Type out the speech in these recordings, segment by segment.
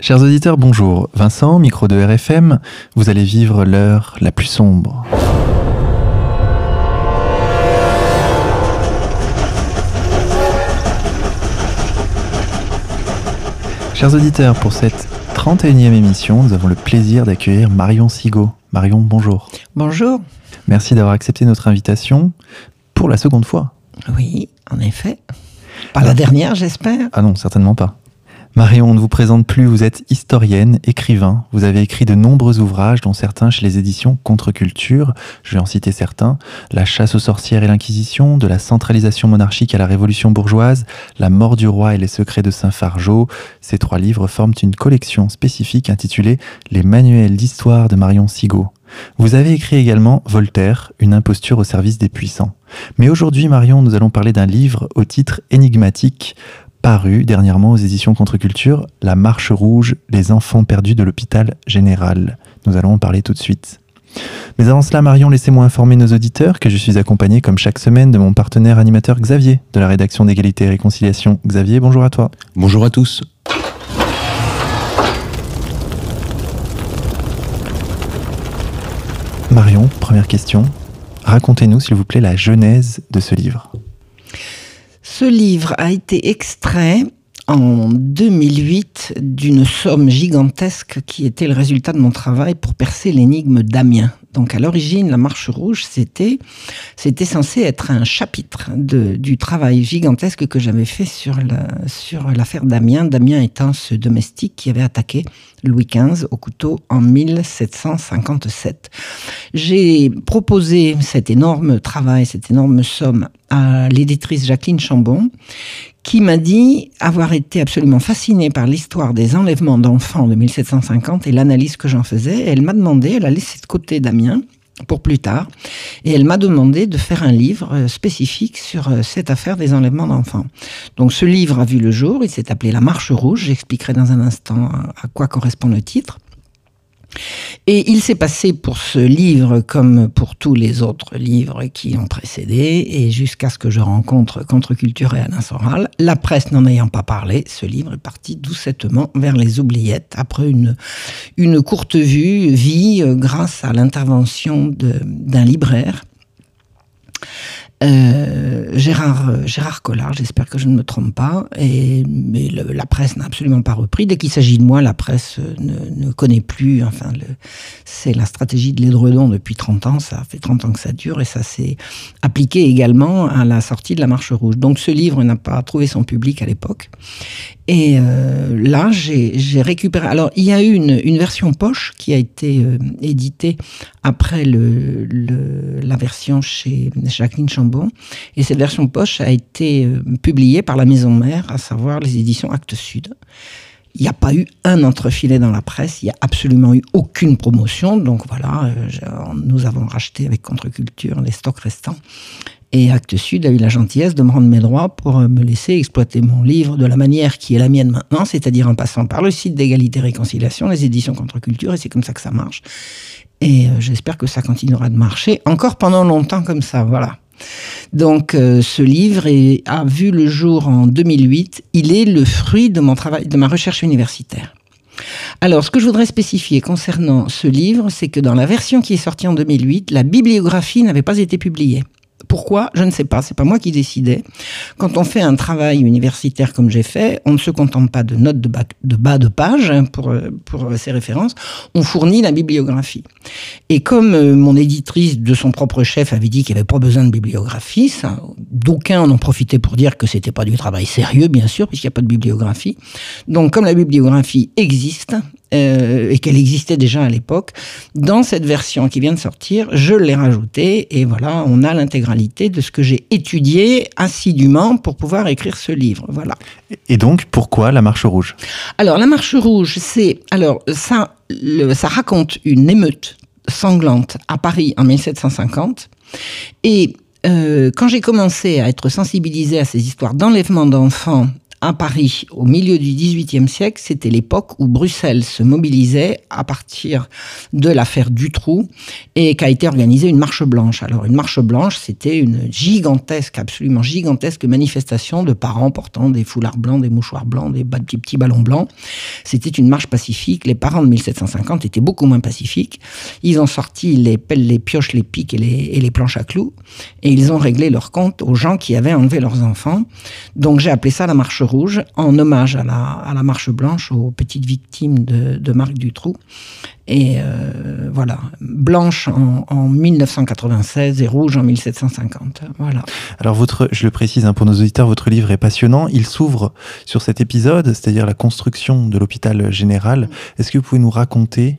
Chers auditeurs, bonjour. Vincent, micro de RFM, vous allez vivre l'heure la plus sombre. Chers auditeurs, pour cette 31e émission, nous avons le plaisir d'accueillir Marion Sigaud. Marion, bonjour. Bonjour. Merci d'avoir accepté notre invitation pour la seconde fois. Oui, en effet. Pas la dernière, j'espère. Ah non, certainement pas. Marion, on ne vous présente plus, vous êtes historienne, écrivain. Vous avez écrit de nombreux ouvrages, dont certains chez les éditions Contre-Culture. Je vais en citer certains. La chasse aux sorcières et l'Inquisition, de la centralisation monarchique à la révolution bourgeoise, La mort du roi et les secrets de Saint-Fargeau. Ces trois livres forment une collection spécifique intitulée Les manuels d'histoire de Marion Sigaud. Vous avez écrit également Voltaire, une imposture au service des puissants. Mais aujourd'hui, Marion, nous allons parler d'un livre au titre énigmatique, paru dernièrement aux éditions Contre-Culture, La Marche Rouge, les enfants perdus de l'hôpital général. Nous allons en parler tout de suite. Mais avant cela, Marion, laissez-moi informer nos auditeurs que je suis accompagné, comme chaque semaine, de mon partenaire animateur Xavier, de la rédaction d'égalité et réconciliation. Xavier, bonjour à toi. Bonjour à tous. Marion, première question. Racontez-nous, s'il vous plaît, la genèse de ce livre. Ce livre a été extrait en 2008 d'une somme gigantesque qui était le résultat de mon travail pour percer l'énigme d'Amiens. Donc à l'origine, la Marche Rouge, c'était c'était censé être un chapitre du travail gigantesque que j'avais fait sur sur l'affaire Damien. Damien étant ce domestique qui avait attaqué Louis XV au couteau en 1757. J'ai proposé cet énorme travail, cette énorme somme à l'éditrice Jacqueline Chambon, qui m'a dit avoir été absolument fascinée par l'histoire des enlèvements d'enfants de 1750 et l'analyse que j'en faisais. Elle m'a demandé, elle a laissé de côté Damien pour plus tard, et elle m'a demandé de faire un livre euh, spécifique sur euh, cette affaire des enlèvements d'enfants. Donc ce livre a vu le jour, il s'est appelé La Marche Rouge, j'expliquerai dans un instant à quoi correspond le titre. Et il s'est passé pour ce livre, comme pour tous les autres livres qui ont précédé, et jusqu'à ce que je rencontre Contre-Culture et Alain Soral, la presse n'en ayant pas parlé, ce livre est parti doucettement vers les oubliettes, après une, une courte vue, vie, euh, grâce à l'intervention d'un libraire euh, Gérard, euh, Gérard Collard, j'espère que je ne me trompe pas, et, mais le, la presse n'a absolument pas repris. Dès qu'il s'agit de moi, la presse euh, ne, ne connaît plus. Enfin, c'est la stratégie de l'édredon depuis 30 ans, ça fait 30 ans que ça dure, et ça s'est appliqué également à la sortie de la Marche Rouge. Donc ce livre n'a pas trouvé son public à l'époque. Et euh, là, j'ai récupéré. Alors, il y a eu une, une version poche qui a été euh, éditée après le, le, la version chez Jacqueline Chambon. Et cette version poche a été euh, publiée par la maison mère, à savoir les éditions Actes Sud. Il n'y a pas eu un entrefilet dans la presse, il n'y a absolument eu aucune promotion. Donc voilà, nous avons racheté avec Contre-Culture les stocks restants. Et Actes Sud a eu la gentillesse de me rendre mes droits pour me laisser exploiter mon livre de la manière qui est la mienne maintenant, c'est-à-dire en passant par le site d'égalité et réconciliation, les éditions contre-culture, et c'est comme ça que ça marche. Et euh, j'espère que ça continuera de marcher encore pendant longtemps comme ça, voilà. Donc euh, ce livre a vu le jour en 2008, il est le fruit de mon travail, de ma recherche universitaire. Alors, ce que je voudrais spécifier concernant ce livre, c'est que dans la version qui est sortie en 2008, la bibliographie n'avait pas été publiée. Pourquoi Je ne sais pas. C'est pas moi qui décidais. Quand on fait un travail universitaire comme j'ai fait, on ne se contente pas de notes de bas de, page hein, pour, pour ces références. On fournit la bibliographie. Et comme euh, mon éditrice de son propre chef avait dit qu'il n'y avait pas besoin de bibliographie, d'aucuns en ont profité pour dire que c'était pas du travail sérieux, bien sûr, puisqu'il n'y a pas de bibliographie. Donc, comme la bibliographie existe, euh, et qu'elle existait déjà à l'époque, dans cette version qui vient de sortir, je l'ai rajoutée et voilà, on a l'intégralité de ce que j'ai étudié assidûment pour pouvoir écrire ce livre. Voilà. Et donc, pourquoi la Marche Rouge? Alors, la Marche Rouge, c'est alors ça, le, ça raconte une émeute sanglante à Paris en 1750 et euh, quand j'ai commencé à être sensibilisée à ces histoires d'enlèvement d'enfants à Paris au milieu du XVIIIe siècle, c'était l'époque où Bruxelles se mobilisait à partir de l'affaire Dutroux et qu'a été organisée une marche blanche. Alors une marche blanche, c'était une gigantesque, absolument gigantesque manifestation de parents portant des foulards blancs, des mouchoirs blancs, des petits, ballons blancs. C'était une marche pacifique. Les parents de 1750 étaient beaucoup moins pacifiques. Ils ont sorti les pelles, les pioches, les pics et les, et les planches à clous et ils ont réglé leur compte aux gens qui avaient enlevé leurs enfants. Donc j'ai appelé ça la marche rouge, en hommage à la, marche blanche, aux petites victimes de, de Marc Dutroux. Et euh, voilà, blanche en, en, 1996 et rouge en 1750. Voilà. Alors votre, je le précise hein, pour nos auditeurs, votre livre est passionnant. Il s'ouvre sur cet épisode, c'est-à-dire la construction de l'hôpital général. Est-ce que vous pouvez nous raconter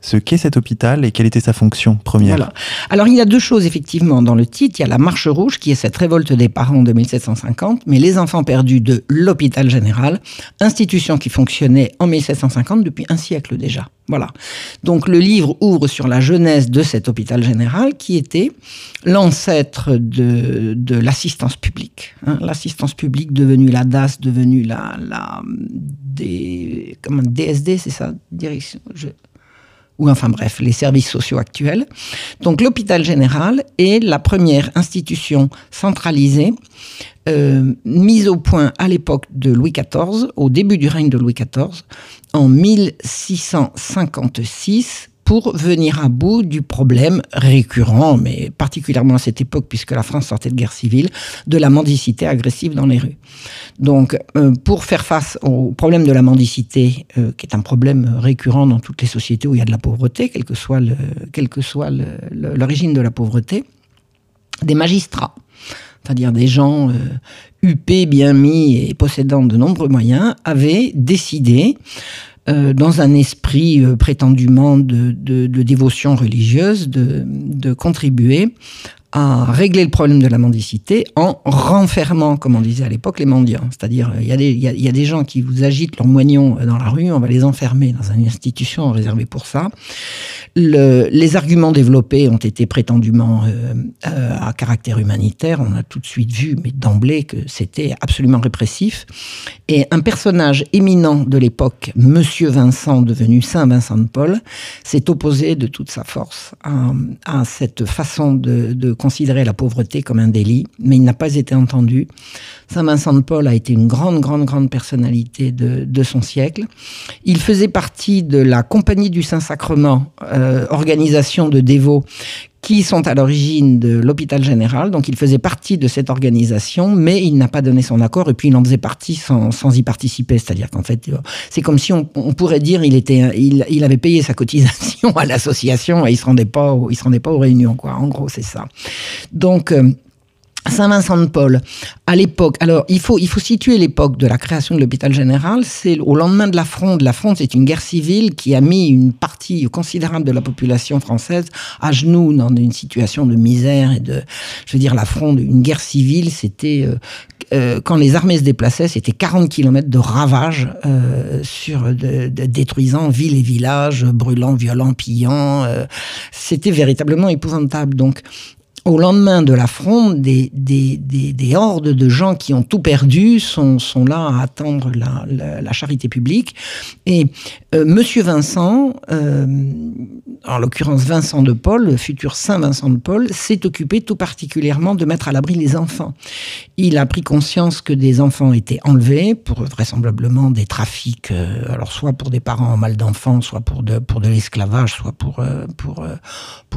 ce qu'est cet hôpital et quelle était sa fonction première. Alors il y a deux choses effectivement dans le titre. Il y a la Marche Rouge qui est cette révolte des parents de 1750, mais les enfants perdus de l'hôpital général, institution qui fonctionnait en 1750 depuis un siècle déjà. Voilà. Donc le livre ouvre sur la jeunesse de cet hôpital général qui était l'ancêtre de, de l'assistance publique. Hein. l'assistance publique devenue la DAS, devenue la, la des, comment, DSD, c'est ça Direction. Ou enfin bref, les services sociaux actuels. Donc l'hôpital général est la première institution centralisée euh, mise au point à l'époque de Louis XIV, au début du règne de Louis XIV, en 1656, pour venir à bout du problème récurrent, mais particulièrement à cette époque, puisque la France sortait de guerre civile, de la mendicité agressive dans les rues. Donc, euh, pour faire face au problème de la mendicité, euh, qui est un problème récurrent dans toutes les sociétés où il y a de la pauvreté, quel que soit l'origine de la pauvreté, des magistrats, c'est-à-dire des gens euh, huppés, bien mis et possédant de nombreux moyens, avaient décidé euh, dans un esprit euh, prétendument de, de, de, dévotion religieuse, de, de contribuer à régler le problème de la mendicité en renfermant, comme on disait à l'époque, les mendiants. C'est-à-dire, il y, a des, il, y a, des gens qui vous agitent leurs moignons dans la rue, on va les enfermer dans une institution réservée pour ça. Le, les arguments développés ont été prétendument euh, euh, à caractère humanitaire. On a tout de suite vu, mais d'emblée, que c'était absolument répressif. Et un personnage éminent de l'époque, Monsieur Vincent, devenu Saint Vincent de Paul, s'est opposé de toute sa force à, cette façon de considérer la pauvreté comme un délit, mais il n'a pas été entendu. Saint Vincent de Paul a été une grande, grande, grande personnalité de, de son siècle. Il faisait partie de la Compagnie du Saint-Sacrement, euh, organisation de dévots qui sont à l'origine de l'hôpital général. Donc il faisait partie de cette organisation, mais il n'a pas donné son accord et puis il en faisait partie sans, sans y participer. C'est-à-dire qu'en fait, c'est comme si on, on, pourrait dire il était, il, il avait payé sa cotisation à l'association et il se rendait pas, il se rendait pas aux réunions. Quoi. En gros, c'est ça. Donc euh, Saint-Vincent de Paul, à l'époque, alors il faut, situer l'époque de la création de l'hôpital général, c'est au lendemain de la Fronde. La Fronde, c'est une guerre civile qui a mis une partie considérable de la population française à genoux dans une situation de misère et de, je veux dire, la Fronde, une guerre civile, c'était euh, euh, quand les armées se déplaçaient, c'était 40 kilomètres de ravages euh, sur détruisant villes et villages, brûlant, violant, pillant. C'était véritablement épouvantable. Donc au lendemain de la fronde, des, des, des, des, hordes de gens qui ont tout perdu sont, là à attendre la, charité publique. Et euh, Monsieur Vincent, euh, en l'occurrence Vincent de Paul, le futur Saint Vincent de Paul, s'est occupé tout particulièrement de mettre à l'abri les enfants. Il a pris conscience que des enfants étaient enlevés pour vraisemblablement des trafics, euh, alors soit pour des parents en mal d'enfants, soit pour de, l'esclavage, soit pour, euh, pour,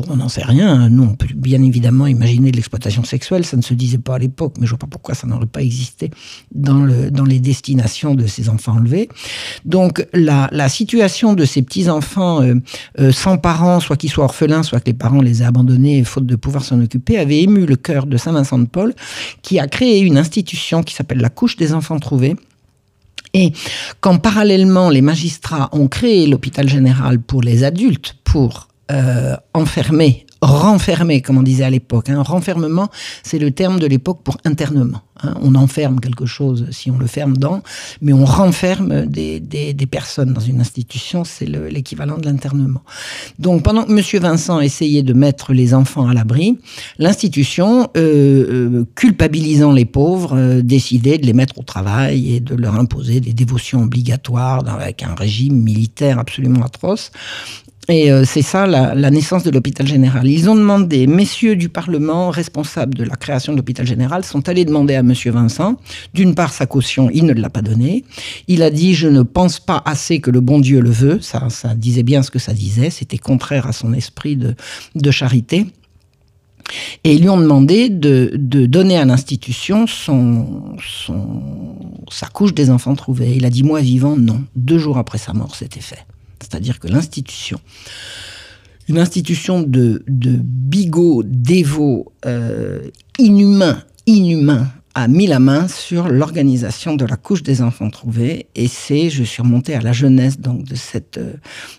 on n'en sait rien. Nous, bien évidemment imaginer de l'exploitation sexuelle, ça ne se disait pas à l'époque, mais je vois pas pourquoi ça n'aurait pas existé dans, le, dans les destinations de ces enfants enlevés. Donc la, la situation de ces petits-enfants euh, euh, sans parents, soit qu'ils soient orphelins, soit que les parents les aient abandonnés faute de pouvoir s'en occuper, avait ému le cœur de Saint-Vincent de Paul, qui a créé une institution qui s'appelle la couche des enfants trouvés, et quand parallèlement les magistrats ont créé l'hôpital général pour les adultes, pour euh, enfermer renfermé, comme on disait à l'époque. Hein. renfermement, c'est le terme de l'époque pour internement. Hein. On enferme quelque chose si on le ferme dans, mais on renferme des, personnes dans une institution, c'est l'équivalent de l'internement. Donc pendant que M. Vincent essayait de mettre les enfants à l'abri, l'institution, euh, euh, culpabilisant les pauvres, euh, décidait de les mettre au travail et de leur imposer des dévotions obligatoires avec un régime militaire absolument atroce. Et euh, c'est ça la, naissance de l'hôpital général. Ils ont demandé, messieurs du Parlement responsables de la création de l'hôpital général sont allés demander à Monsieur Vincent, d'une part sa caution, il ne l'a pas donnée. Il a dit, je ne pense pas assez que le bon Dieu le veut. Ça, ça disait bien ce que ça disait. C'était contraire à son esprit de, de charité. Et ils lui ont demandé de, de donner à l'institution son, son, sa couche des enfants trouvés. Il a dit, moi vivant, non. Deux jours après sa mort, c'était fait. C'est-à-dire que l'institution, une institution de, de bigots, dévots, euh, inhumains, inhumains, a mis la main sur l'organisation de la couche des enfants trouvés et c'est, je suis remontée à la jeunesse donc de cette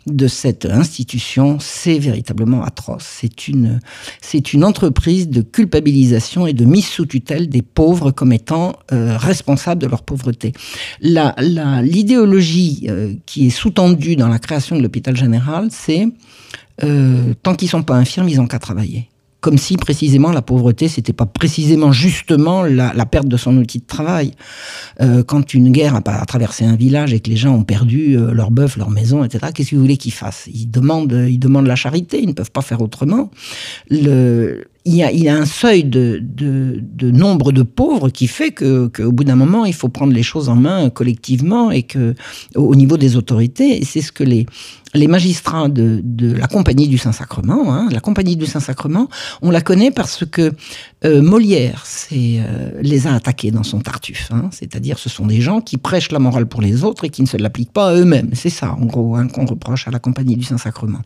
de cette institution, c'est véritablement atroce. C'est une c'est une entreprise de culpabilisation et de mise sous tutelle des pauvres comme étant euh, responsables de leur pauvreté. La l'idéologie euh, qui est sous-tendue dans la création de l'hôpital général, c'est euh, tant qu'ils sont pas infirmes, ils ont qu'à travailler comme si précisément la pauvreté, c'était pas précisément justement la, perte de son outil de travail. Euh, quand une guerre a, a, traversé un village et que les gens ont perdu euh, leur bœuf, leur maison, etc., qu'est-ce que vous voulez qu'ils fassent? Ils demandent, ils demandent la charité, ils ne peuvent pas faire autrement. Le, il y, a, il y a un seuil de, de, de, nombre de pauvres qui fait que qu'au bout d'un moment, il faut prendre les choses en main collectivement et que au niveau des autorités, c'est ce que les les magistrats de, de la Compagnie du Saint-Sacrement, hein, la Compagnie du Saint-Sacrement, on la connaît parce que euh, Molière euh, les a attaqués dans son Tartuffe. Hein, c'est-à-dire, ce sont des gens qui prêchent la morale pour les autres et qui ne se l'appliquent pas à eux-mêmes. C'est ça, en gros, hein, qu'on reproche à la Compagnie du Saint-Sacrement.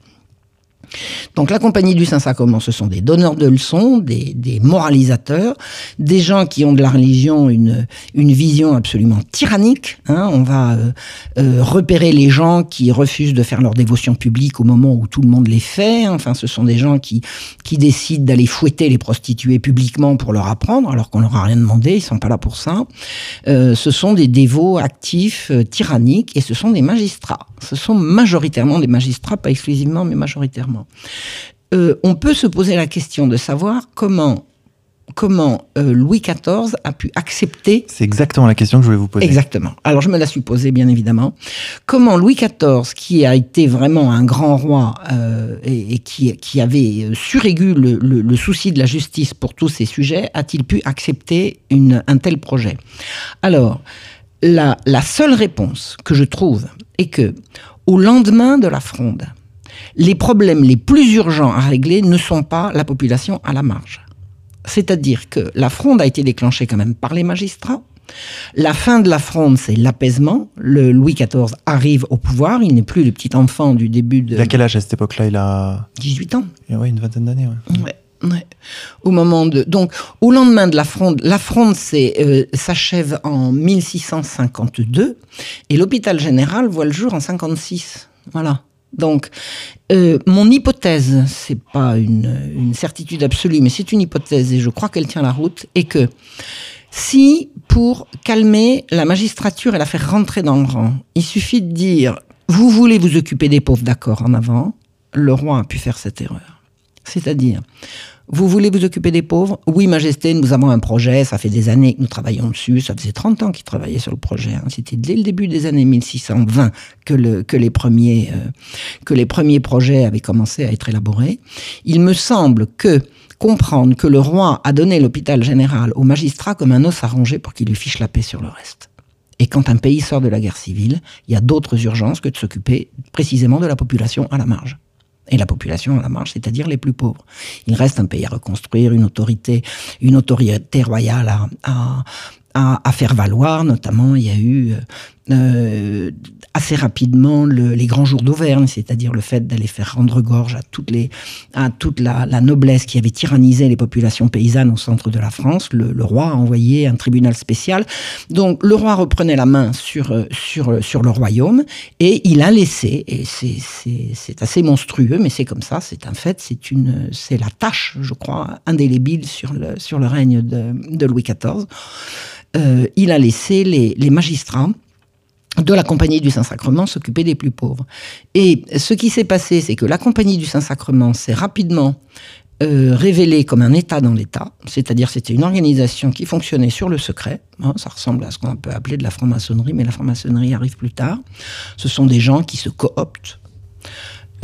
Donc la compagnie du Saint-Sacrement, ce sont des donneurs de leçons, des, moralisateurs, des gens qui ont de la religion une, vision absolument tyrannique. Hein. On va euh, euh, repérer les gens qui refusent de faire leur dévotion publique au moment où tout le monde les fait. Enfin, ce sont des gens qui, qui décident d'aller fouetter les prostituées publiquement pour leur apprendre, alors qu'on leur a rien demandé, ils sont pas là pour ça. Euh, ce sont des dévots actifs, tyranniques, et ce sont des magistrats. Ce sont majoritairement des magistrats, pas exclusivement, mais majoritairement. Euh, on peut se poser la question de savoir comment comment euh, Louis XIV a pu accepter. C'est exactement la question que je voulais vous poser. Exactement. Alors je me la suis posée, bien évidemment. Comment Louis XIV, qui a été vraiment un grand roi euh, et, qui, qui, avait suraigu le, le, souci de la justice pour tous ces sujets, a-t-il pu accepter une, un tel projet? Alors, la, la seule réponse que je trouve est que, au lendemain de la fronde, les problèmes les plus urgents à régler ne sont pas la population à la marge. C'est-à-dire que la fronde a été déclenchée quand même par les magistrats. La fin de la fronde, c'est l'apaisement. Le Louis XIV arrive au pouvoir. Il n'est plus le petit enfant du début de. Il a quel âge à cette époque-là? Il a 18 ans. Oui, une vingtaine d'années. Ouais. Au moment de donc au lendemain de la fronde, la fronde euh, s'achève en 1652 et l'hôpital général voit le jour en 56. Voilà. Donc, euh, mon hypothèse, c'est pas une, une, certitude absolue, mais c'est une hypothèse et je crois qu'elle tient la route, est que si pour calmer la magistrature et la faire rentrer dans le rang, il suffit de dire vous voulez vous occuper des pauvres, d'accord, en avant, le roi a pu faire cette erreur. C'est-à-dire, vous voulez vous occuper des pauvres? Oui, Majesté, nous avons un projet, ça fait des années que nous travaillons dessus, ça faisait 30 ans qu'ils travaillaient sur le projet. Hein. C'était dès le début des années 1620 que, le, que, les premiers, euh, que les premiers projets avaient commencé à être élaborés. Il me semble que comprendre que le roi a donné l'hôpital général au magistrat comme un os arrangé pour qu'il lui fiche la paix sur le reste. Et quand un pays sort de la guerre civile, il y a d'autres urgences que de s'occuper précisément de la population à la marge et la population à la marge, c'est-à-dire les plus pauvres. Il reste un pays à reconstruire, une autorité, une autorité royale à, à, à, faire valoir. Notamment, il y a eu euh, assez rapidement les grands jours d'Auvergne, c'est-à-dire le fait d'aller faire rendre gorge à, toute la, noblesse qui avait tyrannisé les populations paysannes au centre de la France. Le, roi a envoyé un tribunal spécial. Donc le roi reprenait la main sur, euh, sur le royaume et il a laissé, et c'est assez monstrueux, mais c'est comme ça, c'est un fait, c'est la tâche, je crois, indélébile sur le, sur le règne de, Louis XIV. Euh, il a laissé les magistrats de la Compagnie du Saint-Sacrement s'occuper des plus pauvres. Et ce qui s'est passé, c'est que la Compagnie du Saint-Sacrement s'est rapidement euh, révélée comme un État dans l'État, c'est-à-dire c'était une organisation qui fonctionnait sur le secret. Hein, ça ressemble à ce qu'on peut appeler de la franc-maçonnerie, mais la franc-maçonnerie arrive plus tard. Ce sont des gens qui se cooptent.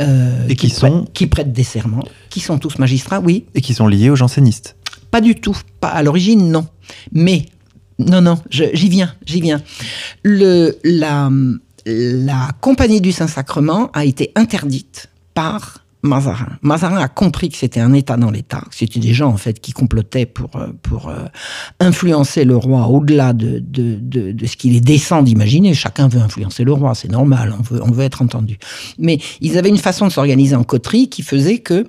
Euh, et qui, sont prêtent, qui prêtent des serments, qui sont tous magistrats, oui. Et qui sont liés aux jansénistes. Pas du tout. Pas à l'origine, non. Mais non, non, j'y viens, j'y viens. La compagnie du Saint-Sacrement a été interdite par Mazarin. Mazarin a compris que c'était un État dans l'État, que c'était des gens en fait qui complotaient pour, euh, pour euh, influencer le roi au-delà de, de, de, ce qu'il est décent d'imaginer. Chacun veut influencer le roi, c'est normal, on veut, on veut être entendu. Mais ils avaient une façon de s'organiser en coterie qui faisait que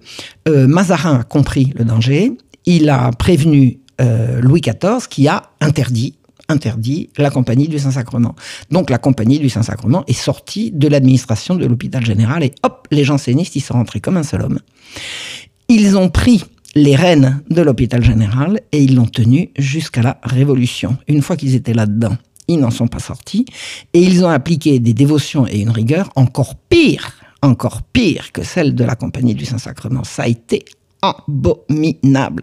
euh, Mazarin a compris le danger, il a prévenu euh, Louis XIV qui a interdit interdit la compagnie du Saint-Sacrement. Donc la compagnie du Saint-Sacrement est sortie de l'administration de l'hôpital général et hop, les jansénistes, ils sont rentrés comme un seul homme. Ils ont pris les rênes de l'hôpital général et ils l'ont tenu jusqu'à la Révolution. Une fois qu'ils étaient là-dedans, ils n'en sont pas sortis et ils ont appliqué des dévotions et une rigueur encore pire, encore pire que celle de la compagnie du Saint-Sacrement. Ça a été abominable.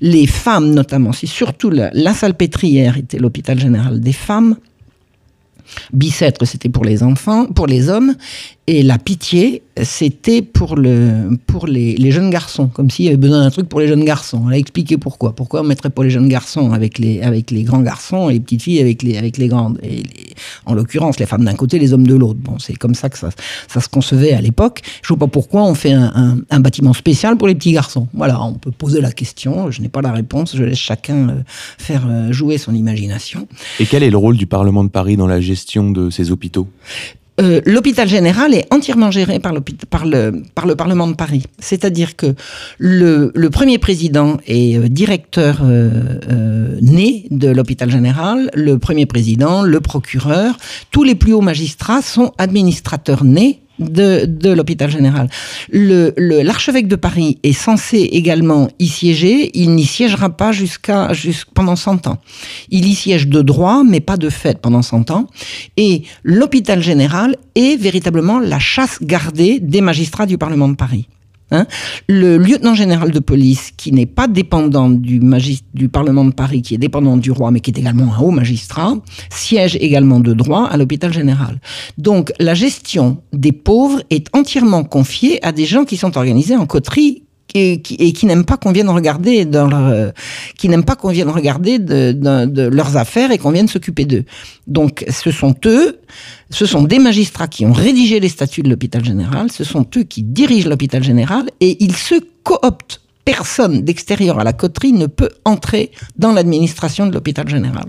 Les femmes, notamment, c'est surtout la, la salpêtrière était l'hôpital général des femmes. Bicêtre, c'était pour les enfants, pour les hommes, et la pitié, c'était pour, le, pour les, jeunes garçons, comme s'il y avait besoin d'un truc pour les jeunes garçons. On a expliqué pourquoi. Pourquoi on mettrait pour les jeunes garçons avec les, avec les grands garçons et les petites filles avec les, avec les grandes. En l'occurrence, les femmes d'un côté, les hommes de l'autre. Bon, c'est comme ça que ça, ça se concevait à l'époque. Je ne vois pas pourquoi on fait un, un, bâtiment spécial pour les petits garçons. Voilà, on peut poser la question. Je n'ai pas la réponse. Je laisse chacun euh, faire euh, jouer son imagination. Et quel est le rôle du Parlement de Paris dans la gestion de ces hôpitaux? Euh, l'hôpital général est entièrement géré par, par, le, par le Parlement de Paris. C'est-à-dire que le, premier président est euh, directeur euh, né de l'hôpital général, le premier président, le procureur, tous les plus hauts magistrats sont administrateurs nés de, de l'hôpital général. L'archevêque le, de Paris est censé également y siéger. Il n'y siégera pas jusqu'à pendant 100 ans. Il y siège de droit, mais pas de fait pendant 100 ans. Et l'hôpital général est véritablement la chasse gardée des magistrats du Parlement de Paris. Hein. le lieutenant général de police, qui n'est pas dépendant du, du Parlement de Paris, qui est dépendant du roi, mais qui est également un haut magistrat, siège également de droit à l'hôpital général. Donc la gestion des pauvres est entièrement confiée à des gens qui sont organisés en coterie et qui, n'aiment pas qu'on vienne regarder dans leur, euh, qui n'aiment pas qu'on vienne regarder de, de, leurs affaires et qu'on vienne s'occuper d'eux. Donc, ce sont eux, ce sont des magistrats qui ont rédigé les statuts de l'hôpital général, ce sont eux qui dirigent l'hôpital général et ils se cooptent. Personne d'extérieur à la coterie ne peut entrer dans l'administration de l'hôpital général.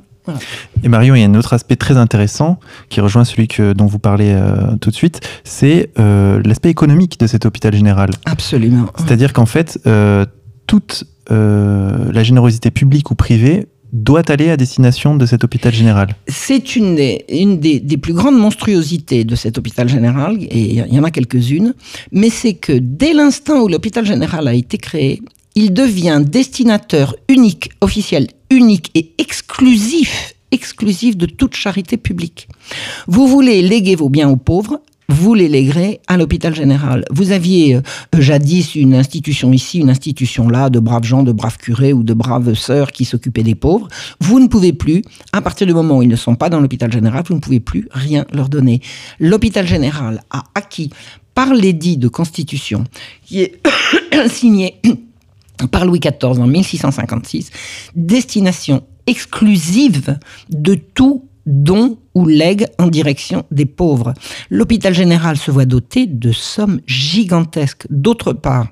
Et Marion, il y a un autre aspect très intéressant qui rejoint celui que, dont vous parlez euh, tout de suite, c'est euh, l'aspect économique de cet hôpital général. Absolument. C'est-à-dire qu'en fait, euh, toute la générosité publique ou privée doit aller à destination de cet hôpital général C'est une, des, une des, des, plus grandes monstruosités de cet hôpital général, et il y en a quelques-unes, mais c'est que dès l'instant où l'hôpital général a été créé, il devient destinateur unique, officiel unique et exclusif, exclusif de toute charité publique. Vous voulez léguer vos biens aux pauvres, vous les léguerez à l'hôpital général. Vous aviez euh, jadis une institution ici, une institution là, de braves gens, de braves curés ou de braves sœurs qui s'occupaient des pauvres. Vous ne pouvez plus, à partir du moment où ils ne sont pas dans l'hôpital général, vous ne pouvez plus rien leur donner. L'hôpital général a acquis par l'édit de constitution qui est signé par Louis XIV en 1656, destination exclusive de tout don ou legs en direction des pauvres. L'hôpital général se voit doté de sommes gigantesques. D'autre part,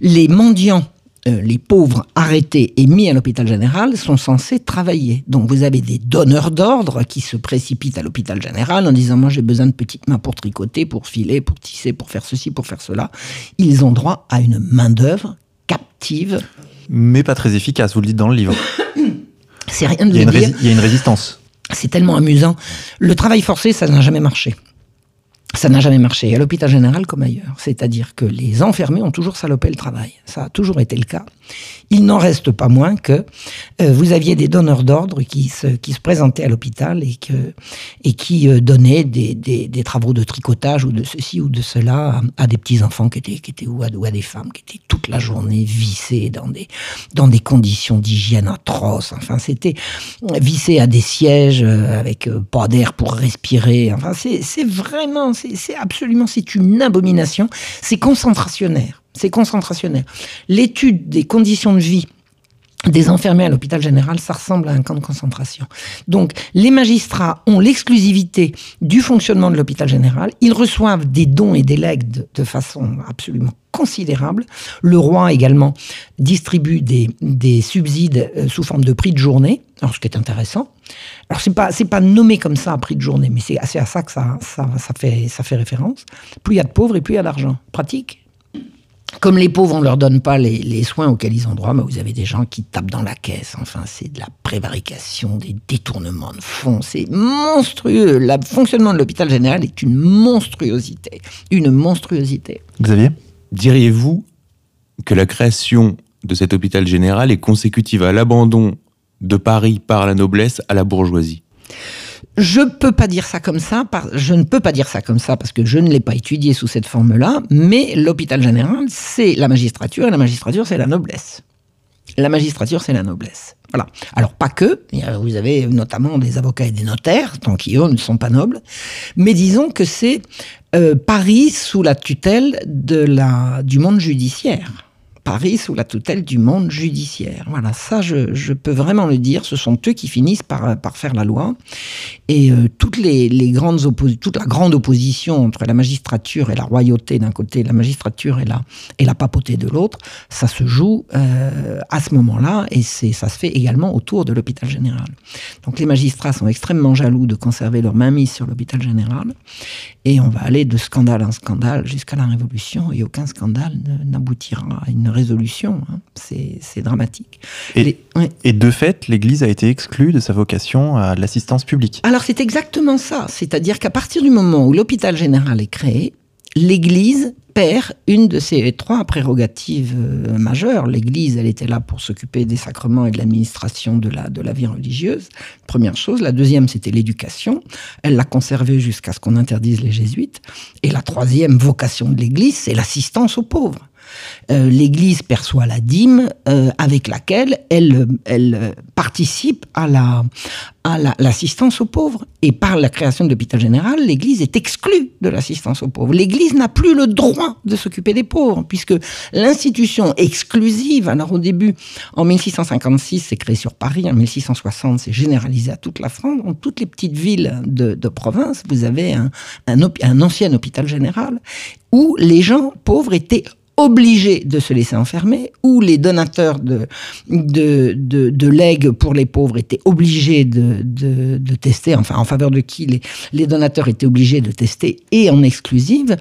les mendiants euh, les pauvres arrêtés et mis à l'hôpital général sont censés travailler. Donc vous avez des donneurs d'ordre qui se précipitent à l'hôpital général en disant moi j'ai besoin de petites mains pour tricoter, pour filer, pour tisser, pour faire ceci, pour faire cela. Ils ont droit à une main d'œuvre captive. Mais pas très efficace, vous le dites dans le livre. C'est rien de Il y, a le une dire. rési- il y a une résistance. C'est tellement amusant. Le travail forcé, ça n'a jamais marché. Ça n'a jamais marché, à l'hôpital général comme ailleurs. C'est-à-dire que les enfermés ont toujours salopé le travail. Ça a toujours été le cas. Il n'en reste pas moins que euh, vous aviez des donneurs d'ordre qui se, présentaient à l'hôpital et, qui euh, donnaient des, travaux de tricotage ou de ceci ou de cela à, des petits-enfants qui étaient, qui ou, à, des femmes qui étaient toute la journée vissées dans des, conditions d'hygiène atroces. Enfin, c'était vissé à des sièges euh, avec pas d'air pour respirer. Enfin, c'est vraiment, c'est absolument, c'est une abomination. C'est concentrationnaire. C'est concentrationnaire. L'étude des conditions de vie des enfermés à l'hôpital général, ça ressemble à un camp de concentration. Donc, les magistrats ont l'exclusivité du fonctionnement de l'hôpital général. Ils reçoivent des dons et des legs de façon absolument considérable. Le roi également distribue des, des subsides euh, sous forme de prix de journée. Alors, ce qui est intéressant. Alors, c'est pas, pas nommé comme ça, prix de journée, mais c'est c'est à ça que ça, ça, ça, fait, ça fait référence. Plus il y a de pauvres et plus il y a d'argent. Pratique. Comme les pauvres, on ne leur donne pas les, les soins auxquels ils ont droit, mais vous avez des gens qui tapent dans la caisse. Enfin, c'est de la prévarication, des détournements de fonds. C'est monstrueux. Le fonctionnement de l'hôpital général est une monstruosité. Une monstruosité. Xavier? Diriez-vous que la création de cet hôpital général est consécutive à l'abandon de Paris par la noblesse à la bourgeoisie? Je ne peux pas dire ça comme ça parce que je ne l'ai pas étudié sous cette forme-là, mais l'hôpital général, c'est la magistrature, et la magistrature, c'est la noblesse. La magistrature, c'est la noblesse. Voilà. Alors, pas que, vous avez notamment des avocats et des notaires, tant qui eux ne sont pas nobles, mais disons que c'est euh, Paris sous la tutelle de la, du monde judiciaire. Paris sous la tutelle du monde judiciaire. Voilà, ça je, je peux vraiment le dire, ce sont eux qui finissent par, par faire la loi. Et euh, toutes les, les grandes toute la grande opposition entre la magistrature et la royauté d'un côté, la magistrature et la, et la papauté de l'autre, ça se joue euh, à ce moment-là et ça se fait également autour de l'hôpital général. Donc les magistrats sont extrêmement jaloux de conserver leur mainmise sur l'hôpital général et on va aller de scandale en scandale jusqu'à la Révolution et aucun scandale n'aboutira à une résolution. hein. C'est, c'est dramatique. Et- Les- ouais. Et de fait, l'Église a été exclue de sa vocation à l'assistance publique. Alors c'est exactement ça, c'est-à-dire qu'à partir du moment où l'hôpital général est créé, l'Église perd une de ses trois prérogatives euh, majeures. L'Église, elle était là pour s'occuper des sacrements et de l'administration de la, de la vie religieuse, première chose. La deuxième, c'était l'éducation. Elle l'a conservée jusqu'à ce qu'on interdise les jésuites. Et la troisième vocation de l'Église, c'est l'assistance aux pauvres. Euh, L'Église perçoit la dîme euh, avec laquelle elle, participe à la à la- l'assistance aux pauvres. Et par la création de l'hôpital général, l'Église est exclue de l'assistance aux pauvres. L'Église n'a plus le droit de s'occuper des pauvres, puisque l'institution exclusive, alors au début, en 1656, c'est créé sur Paris, en 1660, c'est généralisé à toute la France. Dans toutes les petites villes de, province, vous avez un, un ancien hôpital général où les gens pauvres étaient obligés de se laisser enfermer, où les donateurs de, de, de, de legs pour les pauvres étaient obligés de, de, de tester, enfin en faveur de qui les, les donateurs étaient obligés de tester et en exclusive.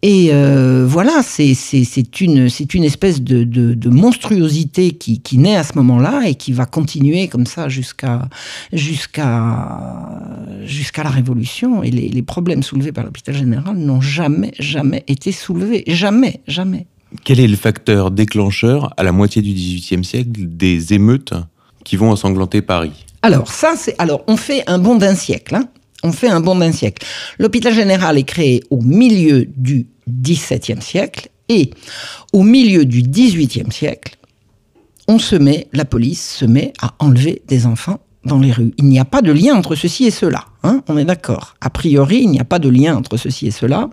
Et euh, voilà, c'est une, une espèce de, de, de monstruosité qui, qui naît à ce moment-là et qui va continuer comme ça jusqu'à jusqu'à jusqu'à la Révolution. Et les, les problèmes soulevés par l'hôpital général n'ont jamais, jamais été soulevés. Jamais, jamais. Quel est le facteur déclencheur à la moitié du XVIIIe siècle des émeutes qui vont ensanglanter Paris? Alors, ça, c'est. Alors, on fait un bond d'un siècle. hein. On fait un bond d'un siècle. L'hôpital général est créé au milieu du XVIIe siècle et au milieu du XVIIIe siècle, on se met, la police se met à enlever des enfants dans les rues. Il n'y a pas de lien entre ceci et cela. hein, on est d'accord. A priori, il n'y a pas de lien entre ceci et cela.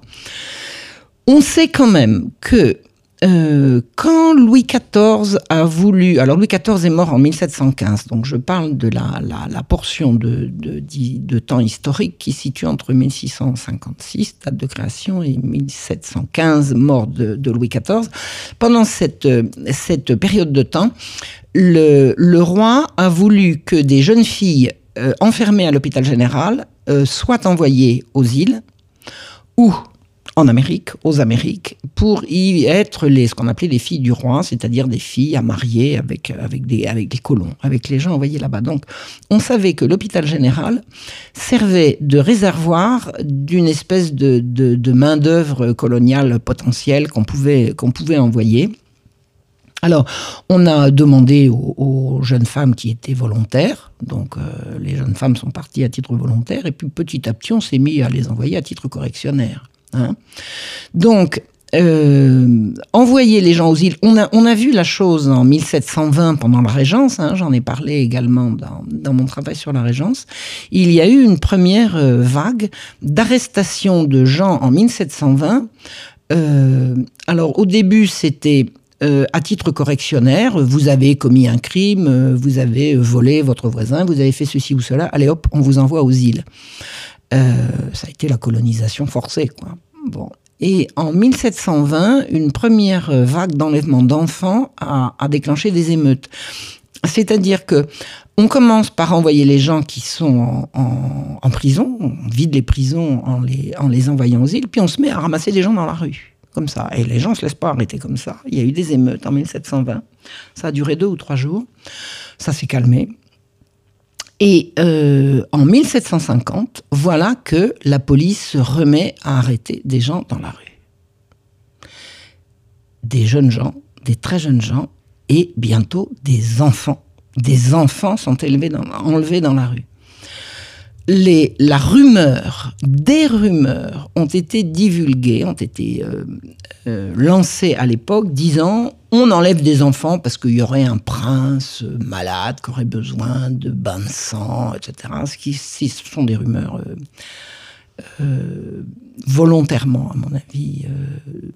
On sait quand même que euh, quand Louis XIV a voulu, alors Louis XIV est mort en 1715, donc je parle de la, la, portion de, temps historique qui situe entre 1656, date de création, et 1715, mort de, Louis XIV. Pendant cette, cette période de temps, le, roi a voulu que des jeunes filles euh, enfermées à l'hôpital général euh, soient envoyées aux îles ou en Amérique, aux Amériques, pour y être les, ce qu'on appelait les filles du roi, c'est-à-dire des filles à marier avec, avec, des, avec des colons, avec les gens envoyés là-bas. Donc, on savait que l'hôpital général servait de réservoir d'une espèce de, de, main-d'œuvre coloniale potentielle qu'on pouvait, qu'on pouvait envoyer. Alors, on a demandé aux, jeunes femmes qui étaient volontaires, donc euh, les jeunes femmes sont parties à titre volontaire, et puis petit à petit, on s'est mis à les envoyer à titre correctionnaire. Hein. Donc, euh, envoyer les gens aux îles. On a, on a vu la chose en 1720 pendant la Régence, hein, j'en ai parlé également dans, mon travail sur la Régence. Il y a eu une première euh, vague d'arrestation de gens en 1720. Euh, alors au début c'était à titre correctionnaire, vous avez commis un crime, vous avez volé votre voisin, vous avez fait ceci ou cela, allez hop, on vous envoie aux îles. ça a été la colonisation forcée, quoi. Bon. Et en 1720, une première vague d'enlèvement d'enfants a, déclenché des émeutes. C'est-à-dire que on commence par envoyer les gens qui sont en, prison, on vide les prisons en les, en les envoyant aux îles, puis on se met à ramasser des gens dans la rue, comme ça. Et les gens ne se laissent pas arrêter comme ça. Il y a eu des émeutes en 1720. Ça a duré deux ou trois jours. Ça s'est calmé. Et euh, en 1750, voilà que la police se remet à arrêter des gens dans la rue. Des jeunes gens, des très jeunes gens, et bientôt des enfants. Des enfants sont élevés enlevés dans la rue. Les, la rumeur, des rumeurs ont été divulguées, ont été euh, euh, lancées à l'époque, disant on enlève des enfants parce qu'il y aurait un prince malade qui aurait besoin de bains de sang, etc. Ce qui ce sont des rumeurs euh, euh, volontairement, à mon avis, euh,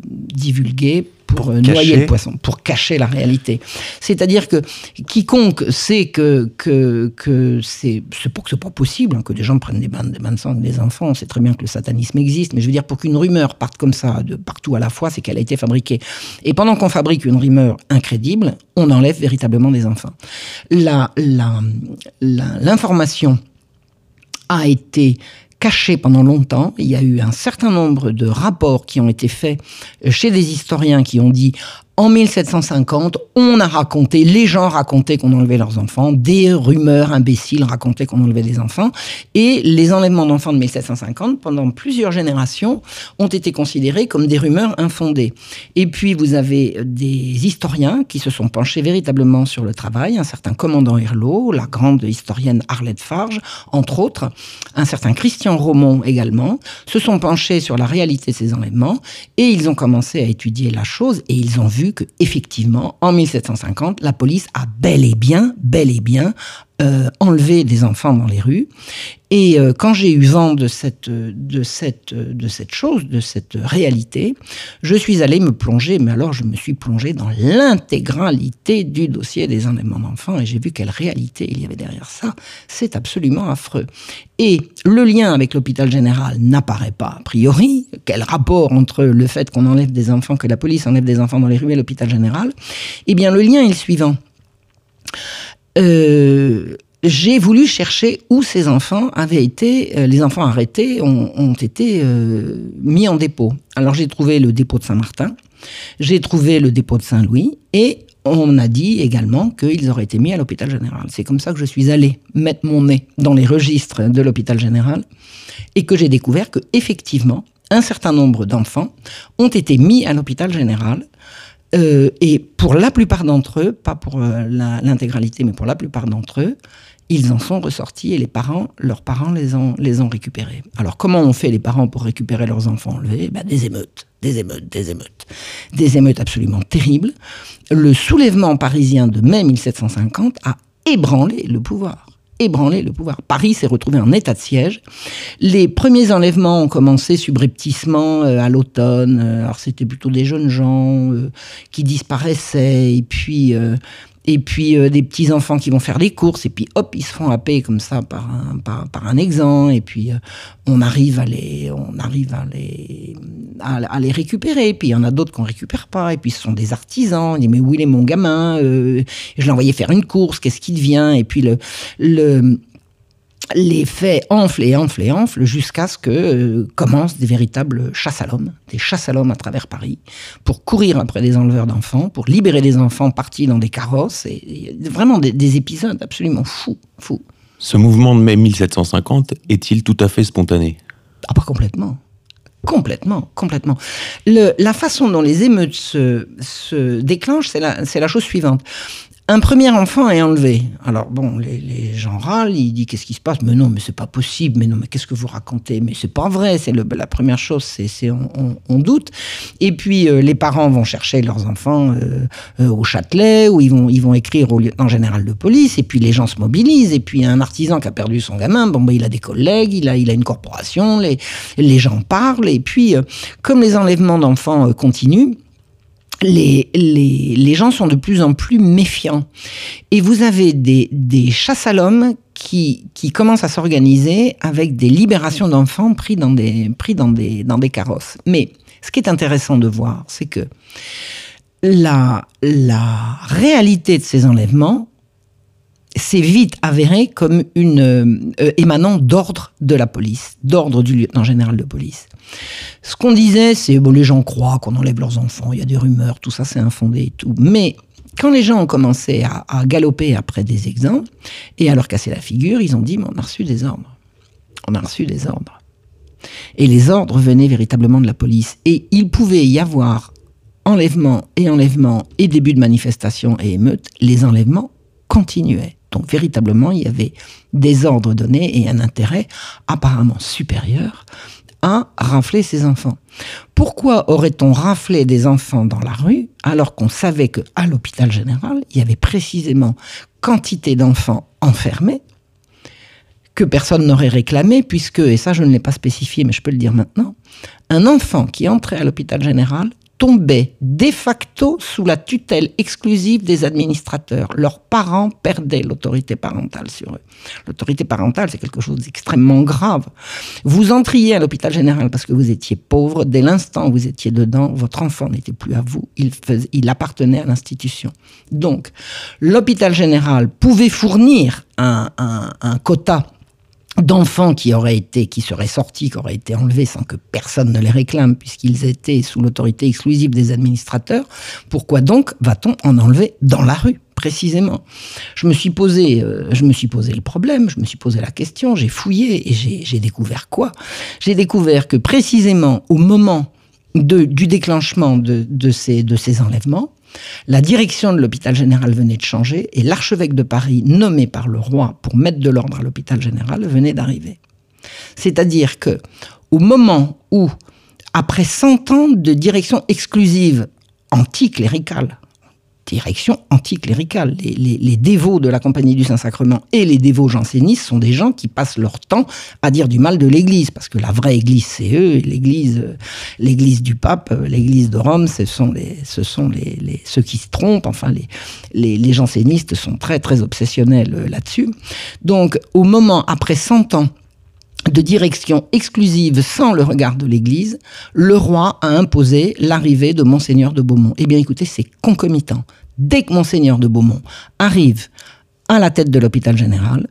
divulguées pour, noyer le poisson, pour cacher la réalité. C'est-à-dire que quiconque sait que, que, que c'est pour que ce pas possible hein, que des gens prennent des bains, des bains de sang des enfants, on sait très bien que le satanisme existe, mais je veux dire, pour qu'une rumeur parte comme ça de partout à la fois, c'est qu'elle a été fabriquée. Et pendant qu'on fabrique une rumeur incrédible, on enlève véritablement des enfants. L'information a été caché pendant longtemps. Il y a eu un certain nombre de rapports qui ont été faits chez des historiens qui ont dit en 1750, on a raconté, les gens racontaient qu'on enlevait leurs enfants, des rumeurs imbéciles racontaient qu'on enlevait des enfants, et les enlèvements d'enfants de 1750, pendant plusieurs générations, ont été considérés comme des rumeurs infondées. Et puis vous avez des historiens qui se sont penchés véritablement sur le travail, un certain commandant Herlot, la grande historienne Arlette Farge, entre autres, un certain Christian Romont également, se sont penchés sur la réalité de ces enlèvements, et ils ont commencé à étudier la chose, et ils ont vu que effectivement, en 1750, la police a bel et bien, bel et bien euh, enlevé des enfants dans les rues. Et euh, quand j'ai eu vent de cette, de, cette, de cette chose, de cette réalité, je suis allé me plonger, mais alors je me suis plongé dans l'intégralité du dossier des enlèvements d'enfants et j'ai vu quelle réalité il y avait derrière ça. C'est absolument affreux. Et le lien avec l'hôpital général n'apparaît pas a priori. Quel rapport entre le fait qu'on enlève des enfants, que la police enlève des enfants dans les rues et l'hôpital général? Eh bien, le lien est le suivant. Euh, j'ai voulu chercher où ces enfants avaient été, euh, les enfants arrêtés ont, été euh, mis en dépôt. Alors j'ai trouvé le dépôt de Saint-Martin, j'ai trouvé le dépôt de Saint-Louis et on a dit également qu'ils auraient été mis à l'hôpital général. C'est comme ça que je suis allé mettre mon nez dans les registres de l'hôpital général et que j'ai découvert que effectivement un certain nombre d'enfants ont été mis à l'hôpital général euh, et pour la plupart d'entre eux, pas pour l'intégralité, mais pour la plupart d'entre eux, ils en sont ressortis et les parents, leurs parents les ont, récupérés. Alors comment ont fait les parents pour récupérer leurs enfants enlevés? Ben, Des émeutes, des émeutes, des émeutes. Des émeutes absolument terribles. Le soulèvement parisien de mai 1750 a ébranlé le pouvoir. ébranler le pouvoir. Paris s'est retrouvé en état de siège. Les premiers enlèvements ont commencé subrepticement euh, à l'automne. Euh, alors c'était plutôt des jeunes gens euh, qui disparaissaient et puis et puis des petits enfants qui vont faire les courses et puis hop ils se font happer comme ça par un par, par un exan et puis on arrive à les on arrive à les à, les récupérer. Puis il y en a d'autres qu'on récupère pas et puis ce sont des artisans. On dit mais où il est mon gamin je l'ai envoyé faire une course qu'est-ce qui devient? Et puis le le les faits enflent et enflent et enflent jusqu'à ce que euh, commencent des véritables chasses à l'homme, des chasses à l'homme à travers Paris, pour courir après des enleveurs d'enfants, pour libérer des enfants partis dans des carrosses, et, vraiment des, épisodes absolument fous, fous. Ce mouvement de mai 1750 est-il tout à fait spontané? Ah, pas complètement. Complètement, complètement. la façon dont les émeutes se, déclenchent, c'est la, la chose suivante. Un premier enfant est enlevé. Alors bon, les, gens râlent, ils disent qu'est-ce qui se passe? Mais non, mais c'est pas possible. Mais non, mais qu'est-ce que vous racontez? Mais c'est pas vrai. C'est la première chose, c'est on, doute. Et puis euh, les parents vont chercher leurs enfants euh, euh, au Châtelet, où ils vont ils vont écrire au lieutenant général de police. Et puis les gens se mobilisent. Et puis un artisan qui a perdu son gamin, bon, ben, il a des collègues, il a il a une corporation. Les les gens parlent. Et puis comme les enlèvements d'enfants continuent les, les, les, gens sont de plus en plus méfiants. Et vous avez des, des chasses à l'homme qui, qui commencent à s'organiser avec des libérations d'enfants pris, dans des, pris dans, des, dans des carrosses. Mais ce qui est intéressant de voir, c'est que la, la réalité de ces enlèvements s'est vite avéré comme une euh, émanant d'ordre de la police, d'ordre du lieutenant général de police. Ce qu'on disait, c'est bon, les gens croient qu'on enlève leurs enfants, il y a des rumeurs, tout ça c'est infondé et tout. Mais quand les gens ont commencé à, galoper après des exemples et à leur casser la figure, ils ont dit on a reçu des ordres. On a reçu des ordres. Et les ordres venaient véritablement de la police. Et il pouvait y avoir enlèvement et enlèvement et début de manifestation et émeute. Les enlèvements continuaient. Donc véritablement, il y avait des ordres donnés et un intérêt apparemment supérieur à rafler ses enfants. Pourquoi aurait-on raflé des enfants dans la rue alors qu'on savait que à l'hôpital général, il y avait précisément quantité d'enfants enfermés que personne n'aurait réclamé puisque, et ça je ne l'ai pas spécifié mais je peux le dire maintenant, un enfant qui entrait à l'hôpital général tombaient de facto sous la tutelle exclusive des administrateurs. Leurs parents perdaient l'autorité parentale sur eux. L'autorité parentale, c'est quelque chose d'extrêmement grave. Vous entriez à l'hôpital général parce que vous étiez pauvre. Dès l'instant où vous étiez dedans, votre enfant n'était plus à vous. Il, appartenait à l'institution. Donc, l'hôpital général pouvait fournir un quota d'enfants qui auraient été, qui seraient sortis, qui auraient été enlevés sans que personne ne les réclame, puisqu'ils étaient sous l'autorité exclusive des administrateurs, pourquoi donc va-t-on en enlever dans la rue précisément? Je me suis posé, euh, je me suis posé le problème, je me suis posé la question, j'ai fouillé et j'ai découvert quoi? J'ai découvert que précisément au moment de, du déclenchement de, de, ces, de ces enlèvements, la direction de l'hôpital général venait de changer et l'archevêque de Paris, nommé par le roi pour mettre de l'ordre à l'hôpital général, venait d'arriver. C'est-à-dire que, au moment où, après 100 ans de direction exclusive anticléricale, direction anticléricale. Les, dévots de la Compagnie du Saint-Sacrement et les dévots jansénistes sont des gens qui passent leur temps à dire du mal de l'Église, parce que la vraie Église, c'est eux, l'Église, l'Église du pape, l'Église de Rome, ce sont, les, ce sont les, les ceux qui se trompent. Enfin, les, les, les jansénistes sont très, très obsessionnels euh, là-dessus. Donc, au moment, après 100 ans, de direction exclusive sans le regard de l'Église, le roi a imposé l'arrivée de Monseigneur de Beaumont. Eh bien écoutez, c'est concomitant. Dès que Monseigneur de Beaumont arrive à la tête de l'hôpital général,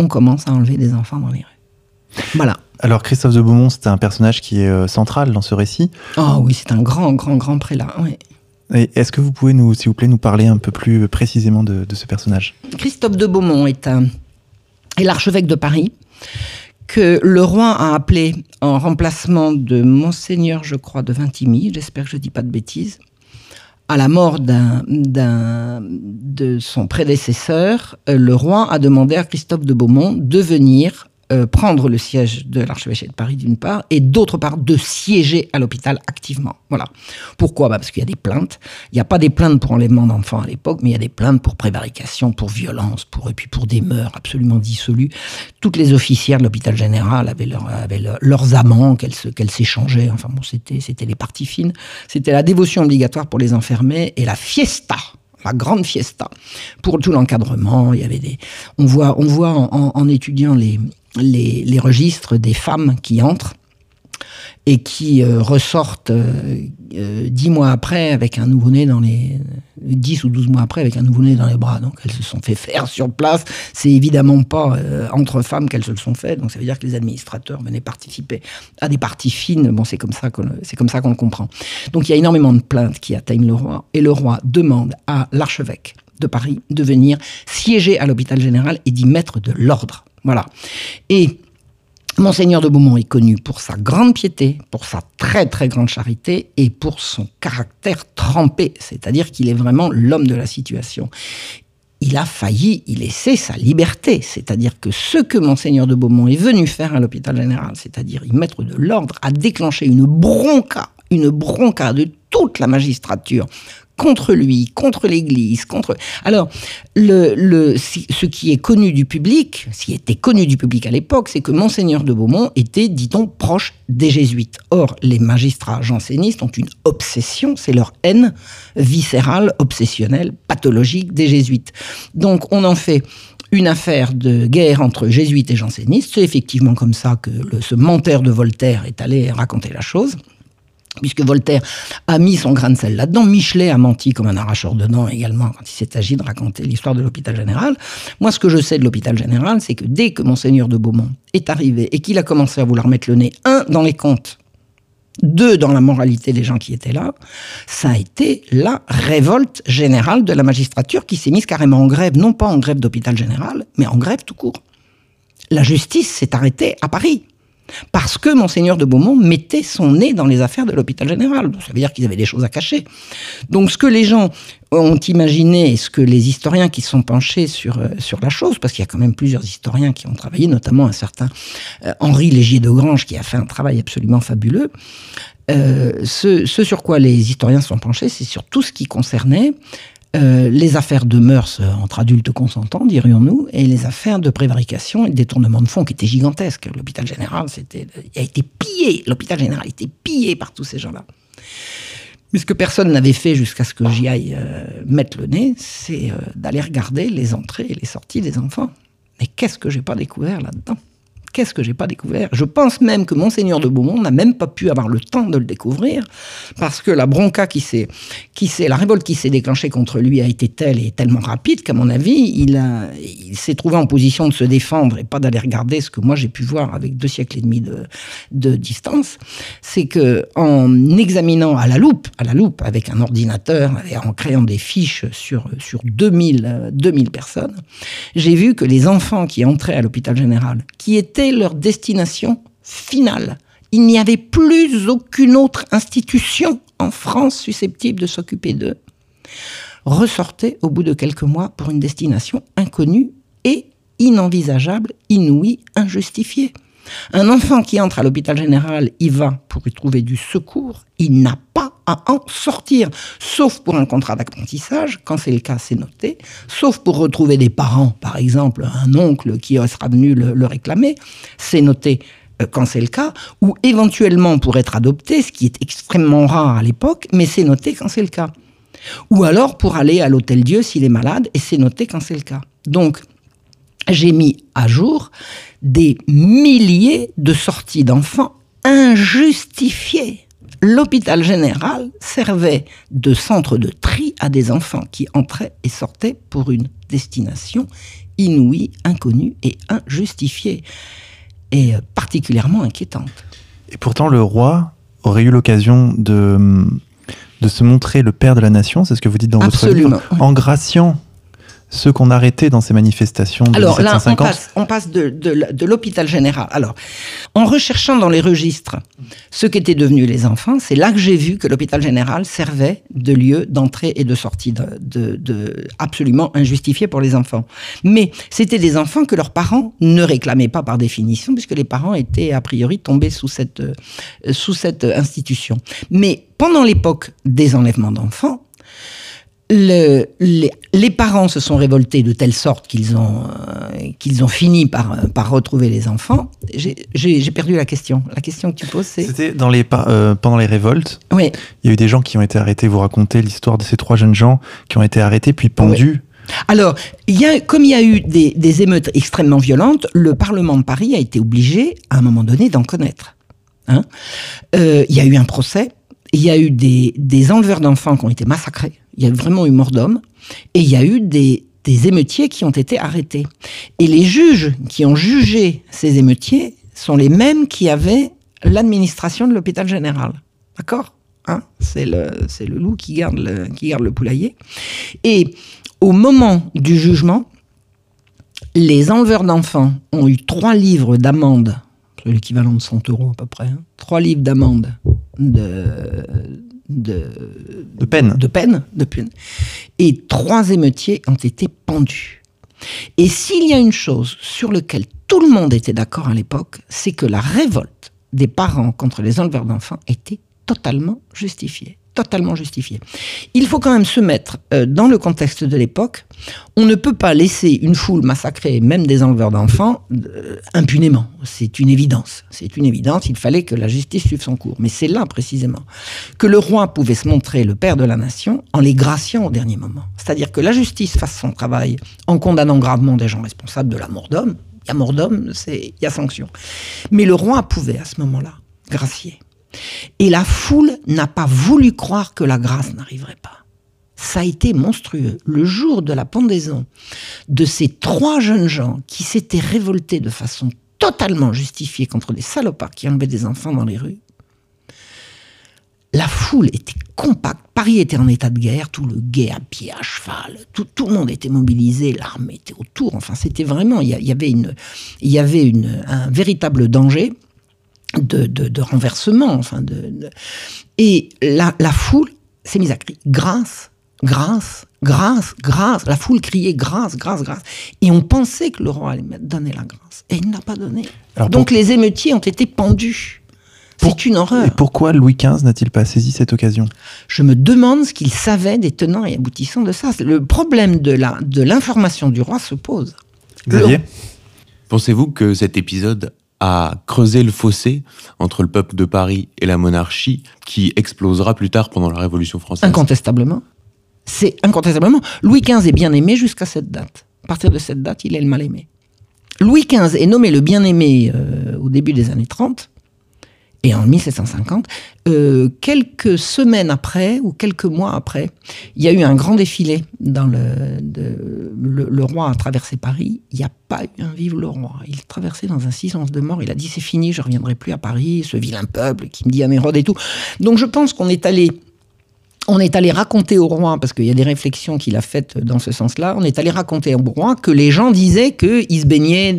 on commence à enlever des enfants dans les rues. Voilà. Alors Christophe de Beaumont, c'est un personnage qui est euh, central dans ce récit. Ah oui, c'est un grand, grand, grand prélat. Est-ce que vous pouvez, nous, s'il vous plaît, nous parler un peu plus précisément de, ce personnage? Christophe de Beaumont est, est l'archevêque de Paris que le roi a appelé en remplacement de Monseigneur, je crois, de Vintimille, j'espère que je ne dis pas de bêtises, à la mort d'un, de son prédécesseur, euh, le roi a demandé à Christophe de Beaumont de venir euh, prendre le siège de l'archevêché de Paris d'une part, et d'autre part de siéger à l'hôpital activement. Voilà. Pourquoi? Bah Parce qu'il y a des plaintes. Il n'y a pas des plaintes pour enlèvement d'enfants à l'époque, mais il y a des plaintes pour prévarication, pour violence, pour, et puis pour des mœurs absolument dissolues. Toutes les officières de l'hôpital général avaient, avaient leurs amants qu'elles s'échangeaient. Enfin bon, c'était les parties fines. C'était la dévotion obligatoire pour les enfermés et la fiesta la grande fiesta pour tout l'encadrement. Il y avait des, on voit, on voit en étudiant les, les, registres des femmes qui entrent et qui euh, ressortent euh, euh, dix mois après avec un nouveau-né dans les dix ou douze mois après avec un nouveau-né dans les bras. Donc elles se sont fait faire sur place. C'est évidemment pas entre femmes qu'elles se le sont fait. Donc ça veut dire que les administrateurs venaient participer à des parties fines. Bon, c'est comme ça qu'on c'est comme ça qu'on le comprend. Donc il y a énormément de plaintes qui atteignent le roi et le roi demande à l'archevêque de Paris de venir siéger à l'hôpital général et d'y mettre de l'ordre. Voilà. Et Monseigneur de Beaumont est connu pour sa grande piété, pour sa très très grande charité et pour son caractère trempé, c'est-à-dire qu'il est vraiment l'homme de la situation. Il a failli y laisser sa liberté, c'est-à-dire que ce que Monseigneur de Beaumont est venu faire à l'hôpital général, c'est-à-dire y mettre de l'ordre, a déclenché une bronca, une bronca de toute la magistrature contre lui, contre l'Église, contre. Alors, ce qui est connu du public, ce qui était connu du public à l'époque, c'est que Monseigneur de Beaumont était, dit-on, proche des jésuites. Or, les magistrats jansénistes ont une obsession, c'est leur haine viscérale, obsessionnelle, pathologique des jésuites. Donc, on en fait une affaire de guerre entre jésuites et jansénistes. C'est effectivement comme ça que ce menteur de Voltaire est allé raconter la chose puisque Voltaire a mis son grain de sel là-dedans. Michelet a menti comme un arracheur de dents également quand il s'est agi de raconter l'histoire de l'hôpital général. Moi, ce que je sais de l'hôpital général, c'est que dès que monseigneur de Beaumont est arrivé et qu'il a commencé à vouloir mettre le nez, un, dans les comptes, deux, dans la moralité des gens qui étaient là, ça a été la révolte générale de la magistrature qui s'est mise carrément en grève, non pas en grève d'hôpital général, mais en grève tout court. La justice s'est arrêtée à Paris. Parce que Monseigneur de Beaumont mettait son nez dans les affaires de l'hôpital général. Ça veut dire qu'ils avaient des choses à cacher. Donc ce que les gens ont imaginé, et ce que les historiens qui sont penchés sur, euh, sur la chose, parce qu'il y a quand même plusieurs historiens qui ont travaillé, notamment un certain euh, Henri Légier de Grange qui a fait un travail absolument fabuleux, euh, ce, sur quoi les historiens sont penchés, c'est sur tout ce qui concernait euh, les affaires de mœurs euh, entre adultes consentants, dirions-nous, et les affaires de prévarication et de détournement de fonds qui étaient gigantesques. L'hôpital général c'était, a été pillé, l'hôpital général a été pillé par tous ces gens-là. Mais ce que personne n'avait fait jusqu'à ce que j'y aille euh, mettre le nez, c'est d'aller regarder les entrées et les sorties des enfants. Mais qu'est-ce que j'ai pas découvert là-dedans? Qu'est-ce que j'ai pas découvert? Je pense même que Monseigneur de Beaumont n'a même pas pu avoir le temps de le découvrir, parce que la bronca qui s'est, qui s'est, la révolte qui s'est déclenchée contre lui a été telle et tellement rapide qu'à mon avis, il, a, il s'est trouvé en position de se défendre et pas d'aller regarder ce que moi j'ai pu voir avec deux siècles et demi de, de distance. C'est que en examinant à la loupe, à la loupe, avec un ordinateur et en créant des fiches sur, sur 2000, 2000 personnes, j'ai vu que les enfants qui entraient à l'hôpital général, qui étaient leur destination finale. Il n'y avait plus aucune autre institution en France susceptible de s'occuper d'eux. Ressortaient au bout de quelques mois pour une destination inconnue et inenvisageable, inouïe, injustifiée. Un enfant qui entre à l'hôpital général y va pour y trouver du secours, il n'a pas à en sortir, sauf pour un contrat d'apprentissage, quand c'est le cas, c'est noté, sauf pour retrouver des parents, par exemple un oncle qui sera venu le, réclamer, c'est noté euh, quand c'est le cas, ou éventuellement pour être adopté, ce qui est extrêmement rare à l'époque, mais c'est noté quand c'est le cas. Ou alors pour aller à l'hôtel Dieu s'il est malade, et c'est noté quand c'est le cas. Donc, j'ai mis à jour des milliers de sorties d'enfants injustifiées. L'hôpital général servait de centre de tri à des enfants qui entraient et sortaient pour une destination inouïe, inconnue et injustifiée, et particulièrement inquiétante. Et pourtant, le roi aurait eu l'occasion de, de se montrer le père de la nation, c'est ce que vous dites dans votre livre, en graciant ceux qu'on arrêtait dans ces manifestations de Alors là, on 1750 passe, on passe de, de- de l'hôpital général. Alors, en recherchant dans les registres ce qu'étaient devenus les enfants, c'est là que j'ai vu que l'hôpital général servait de lieu d'entrée et de sortie de, absolument injustifié pour les enfants. Mais c'était des enfants que leurs parents ne réclamaient pas par définition, puisque les parents étaient a priori tombés sous cette, euh, sous cette institution. Mais pendant l'époque des enlèvements d'enfants, le- les, les parents se sont révoltés de telle sorte qu'ils ont, euh, qu'ils ont fini par, par retrouver les enfants. J'ai- perdu la question. La question que tu poses, c'est... C'était dans les, euh, pendant les révoltes. Oui. Il y a eu des gens qui ont été arrêtés. Vous racontez l'histoire de ces trois jeunes gens qui ont été arrêtés puis pendus. Alors, il y a, comme il y a eu des, des émeutes extrêmement violentes, le Parlement de Paris a été obligé, à un moment donné, d'en connaître. Hein Euh, il y a eu un procès, il y a eu des, des enleveurs d'enfants qui ont été massacrés, il y a vraiment eu mort d'hommes, et il y a eu des, émeutiers qui ont été arrêtés. Et les juges qui ont jugé ces émeutiers sont les mêmes qui avaient l'administration de l'hôpital général. D'accord? Hein? C'est le, loup qui garde le, poulailler. Et au moment du jugement, les enleveurs d'enfants ont eu trois livres d'amende, l'équivalent de 100 euros à peu près, hein, trois livres d'amende de, de, De peine. de peine, de peine, et trois émeutiers ont été pendus. Et s'il y a une chose sur laquelle tout le monde était d'accord à l'époque, c'est que la révolte des parents contre les enleveurs d'enfants était totalement justifiée. Totalement justifiée. Il faut quand même se mettre euh, dans le contexte de l'époque. On ne peut pas laisser une foule massacrer, même des enleveurs d'enfants, euh, impunément. C'est une évidence. C'est une évidence. Il fallait que la justice suive son cours. Mais c'est là précisément que le roi pouvait se montrer le père de la nation en les graciant au dernier moment. C'est-à-dire que la justice fasse son travail en condamnant gravement des gens responsables de la mort d'homme. Il y a mort d'homme, il y a sanction. Mais le roi pouvait à ce moment-là gracier. Et la foule n'a pas voulu croire que la grâce n'arriverait pas. Ça a été monstrueux. Le jour de la pendaison de ces trois jeunes gens qui s'étaient révoltés de façon totalement justifiée contre des salopards qui enlevaient des enfants dans les rues, la foule était compacte. Paris était en état de guerre, tout le guet à pied, à cheval, tout, le monde était mobilisé, l'armée était autour. Enfin, c'était vraiment, il y, avait, une, y avait un véritable danger de, de- de renversement. Enfin, de, de- Et la, la foule s'est mise à crier grâce, grâce, grâce, grâce. La foule criait grâce, grâce, grâce. Et on pensait que le roi allait donner la grâce. Et il n'a pas donné. Alors, Donc les émeutiers ont été pendus. C'est une Et horreur. pourquoi Louis XV n'a-t-il pas saisi cette occasion? Je me demande ce qu'il savait des tenants et aboutissants de ça. Le problème de la de l'information du roi se pose. Xavier? Pensez-vous que cet épisode a creusé le fossé entre le peuple de Paris et la monarchie qui explosera plus tard pendant la Révolution française Incontestablement. C'est incontestablement. Louis XV est bien aimé jusqu'à cette date. À partir de cette date, il est le mal aimé. Louis XV est nommé le bien aimé euh, au début des années 30. Et en 1750, euh, quelques semaines après, ou quelques mois après, il y a eu un grand défilé dans le, le, le roi a traversé Paris. Il n'y a pas eu un vive le roi. Il traversait dans un silence de mort. Il a dit c'est fini, je reviendrai plus à Paris, ce vilain peuple qui me dit Amérode et tout. Donc je pense qu'on est allé on est allé raconter au roi, parce qu'il y a des réflexions qu'il a faites dans ce sens-là, on est allé raconter au roi que les gens disaient qu'il se baignait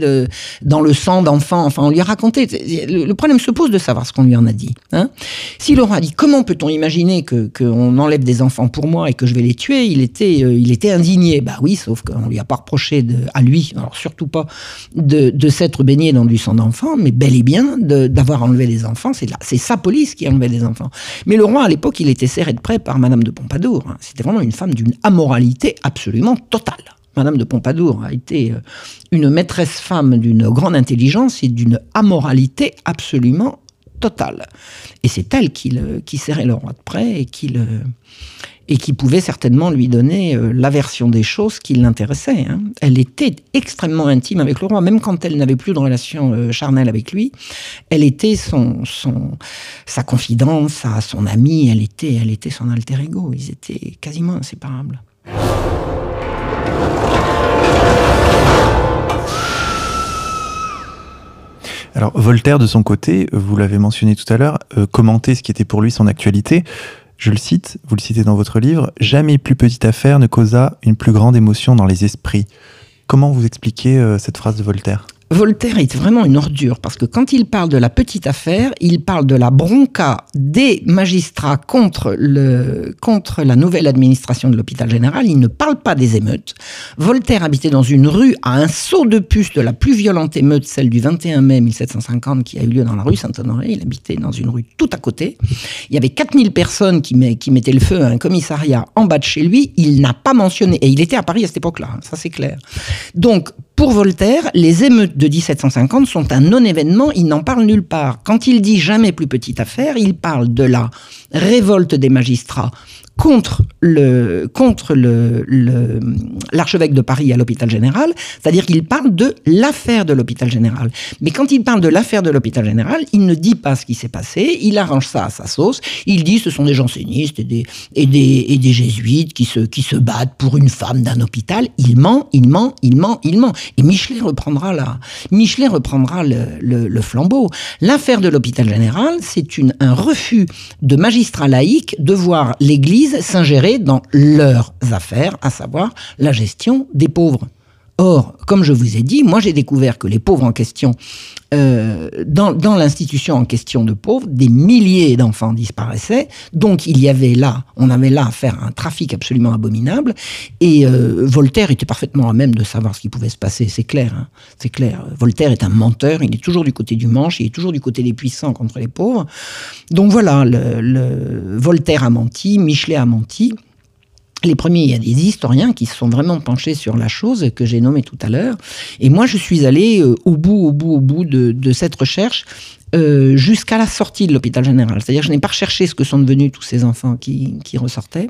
dans le sang d'enfants. Enfin, on lui a raconté. Le, problème se pose de savoir ce qu'on lui en a dit. Hein. Si le roi dit comment peut-on imaginer que qu'on enlève des enfants pour moi et que je vais les tuer, il était, euh, il était indigné. Bah oui, sauf qu'on lui a pas reproché à lui, alors surtout pas de, s'être baigné dans du sang d'enfant, mais bel et bien d'avoir enlevé des enfants. C'est sa police qui enlevait des enfants. Mais le roi, à l'époque, il était serré de près par Madame de Pompadour. hein. C'était vraiment une femme d'une amoralité absolument totale. Madame de Pompadour a été euh, une maîtresse femme d'une grande intelligence et d'une amoralité absolument Et c'est elle qui, serrait le roi de près et qui, pouvait certainement lui donner euh, la version des choses qui l'intéressait. hein. Elle était extrêmement intime avec le roi, même quand elle n'avait plus de relation euh, charnelle avec lui. Elle était sa confidente, sa, son amie, elle était, elle était son alter ego. Ils étaient quasiment inséparables. Alors Voltaire, de son côté, vous l'avez mentionné tout à l'heure, euh, commentait ce qui était pour lui son actualité. Je le cite, vous le citez dans votre livre, Jamais plus petite affaire ne causa une plus grande émotion dans les esprits. Comment vous expliquez euh, cette phrase de Voltaire? Voltaire est vraiment une ordure parce que quand il parle de la petite affaire, il parle de la bronca des magistrats contre, le, contre la nouvelle administration de l'hôpital général. Il ne parle pas des émeutes. Voltaire habitait dans une rue à un saut de puce de la plus violente émeute, celle du 21 mai 1750 qui a eu lieu dans la rue Saint-Honoré. Il habitait dans une rue tout à côté. Il y avait 4000 personnes qui, met, qui mettaient le feu à un commissariat en bas de chez lui. Il n'a pas mentionné, et il était à Paris à cette époque-là, hein, ça c'est clair. Donc, pour Voltaire, les émeutes de 1750 sont un non-événement, il n'en parle nulle part. Quand il dit jamais plus petite affaire, il parle de la révolte des magistrats contre le contre le l'archevêque de Paris à l'hôpital général, c'est-à-dire qu'il parle de l'affaire de l'hôpital général. Mais quand il parle de l'affaire de l'hôpital général, il ne dit pas ce qui s'est passé, il arrange ça à sa sauce, il dit ce sont des jansénistes et des et des, et des jésuites qui se qui se battent pour une femme d'un hôpital, il ment, il ment, il ment, il ment. Et Michelet reprendra là, Michelet reprendra le, le, le flambeau. L'affaire de l'hôpital général, c'est une un refus de magistrats laïcs de voir l'Église s'ingérer dans leurs affaires, à savoir la gestion des pauvres. Or, comme je vous ai dit, moi j'ai découvert que les pauvres en question, euh, dans, l'institution en question de pauvres, des milliers d'enfants disparaissaient. Donc il y avait là, on avait là à faire un trafic absolument abominable. Et euh, Voltaire était parfaitement à même de savoir ce qui pouvait se passer. C'est clair, hein. c'est clair. Voltaire est un menteur. Il est toujours du côté du manche. Il est toujours du côté des puissants contre les pauvres. Donc voilà, Voltaire a menti, Michelet a menti les premiers, il y a des historiens qui se sont vraiment penchés sur la chose que j'ai nommée tout à l'heure. Et moi, je suis allé euh, au bout, au bout, au bout de, cette recherche euh, jusqu'à la sortie de l'hôpital général. C'est-à-dire, je n'ai pas recherché ce que sont devenus tous ces enfants qui, ressortaient,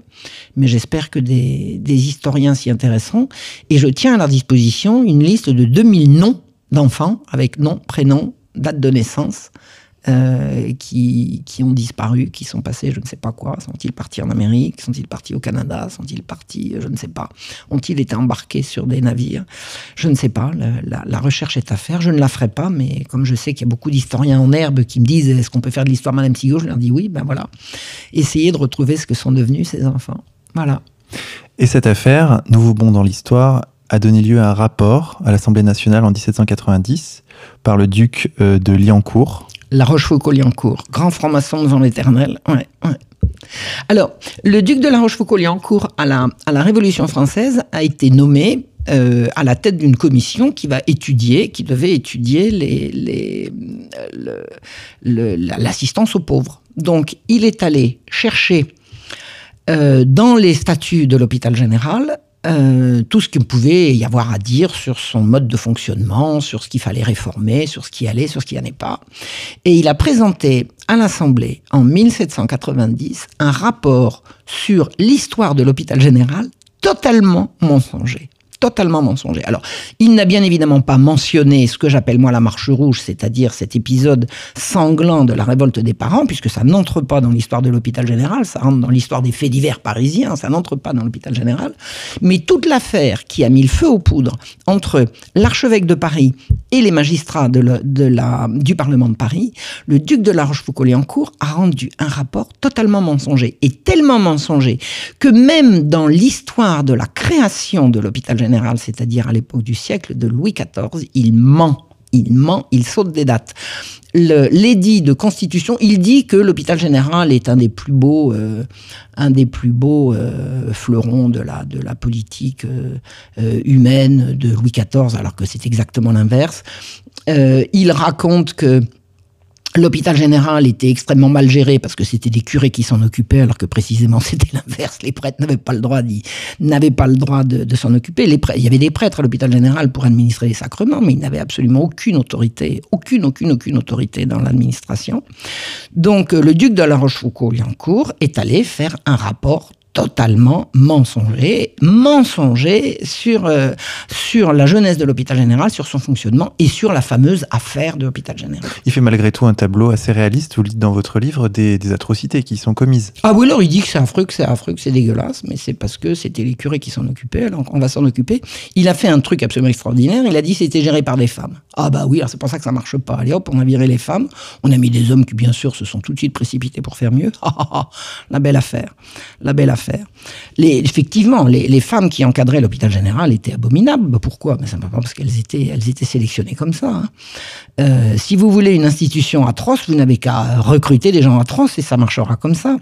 mais j'espère que des, des historiens s'y intéresseront. Et je tiens à leur disposition une liste de 2000 noms d'enfants avec nom, prénom, date de naissance, euh, qui, qui, ont disparu, qui sont passés, je ne sais pas quoi. Sont-ils partis en Amérique? Sont-ils partis au Canada? Sont-ils partis, je ne sais pas. Ont-ils été embarqués sur des navires? Je ne sais pas. La, la, recherche est à faire. Je ne la ferai pas, mais comme je sais qu'il y a beaucoup d'historiens en herbe qui me disent est-ce qu'on peut faire de l'histoire Madame Sigo Je leur dis oui, ben voilà. Essayez de retrouver ce que sont devenus ces enfants. Voilà. Et cette affaire, nouveau bond dans l'histoire, a donné lieu à un rapport à l'Assemblée nationale en 1790 par le duc euh, de Liancourt la Rochefoucauld-Liancourt, grand franc-maçon devant l'éternel. Ouais, Alors, le duc de la Rochefoucauld-Liancourt à la, à la Révolution française a été nommé euh, à la tête d'une commission qui va étudier, qui devait étudier les, l'assistance aux pauvres. Donc, il est allé chercher euh, dans les statuts de l'hôpital général euh, tout ce qu'il pouvait y avoir à dire sur son mode de fonctionnement, sur ce qu'il fallait réformer, sur ce qui allait, sur ce qui n'allait pas. Et il a présenté à l'Assemblée en 1790 un rapport sur l'histoire de l'hôpital général totalement mensonger totalement mensonger. Alors, il n'a bien évidemment pas mentionné ce que j'appelle moi la marche rouge, c'est-à-dire cet épisode sanglant de la révolte des parents, puisque ça n'entre pas dans l'histoire de l'hôpital général, ça rentre dans l'histoire des faits divers parisiens, ça n'entre pas dans l'hôpital général. Mais toute l'affaire qui a mis le feu aux poudres entre l'archevêque de Paris et les magistrats du Parlement de Paris, le duc de la Rochefoucauld-Liancourt a rendu un rapport totalement mensonger, et tellement mensonger que même dans l'histoire de la création de l'hôpital général, c'est-à-dire à, l'époque du siècle de Louis XIV, il ment. Il ment, il saute des dates. L'édit de constitution, il dit que l'hôpital général est un des plus beaux, euh, un des plus beaux euh, fleurons de la, de la politique euh, humaine de Louis XIV, alors que c'est exactement l'inverse. il raconte que L'hôpital général était extrêmement mal géré parce que c'était des curés qui s'en occupaient, alors que précisément c'était l'inverse. Les prêtres n'avaient pas le droit, n'avaient pas le droit de, s'en occuper. Les il y avait des prêtres à l'hôpital général pour administrer les sacrements, mais ils n'avaient absolument aucune autorité, aucune, aucune, aucune autorité dans l'administration. Donc le duc de la Rochefoucauld-Liancourt est allé faire un rapport totalement mensonger, mensonger sur, euh, sur la jeunesse de l'hôpital général, sur son fonctionnement et sur la fameuse affaire de l'hôpital général. Il fait malgré tout un tableau assez réaliste. Vous dites dans votre livre des, des atrocités qui sont commises. Ah oui, alors il dit que c'est affreux, que c'est affreux, que c'est dégueulasse, mais c'est parce que c'était les curés qui s'en occupaient, alors on va s'en occuper. Il a fait un truc absolument extraordinaire, il a dit que c'était géré par des femmes. Ah bah oui, alors c'est pour ça que ça marche pas. Allez hop, on a viré les femmes, on a mis des hommes qui bien sûr se sont tout de suite précipités pour faire mieux. La belle affaire, la belle affaire. Effectivement, les, femmes qui encadraient l'hôpital général étaient abominables. Bah, pourquoi? Mais simplement parce qu'elles étaient, elles étaient sélectionnées comme ça. hein. Euh, si vous voulez une institution atroce, vous n'avez qu'à recruter des gens atroces et ça marchera comme ça.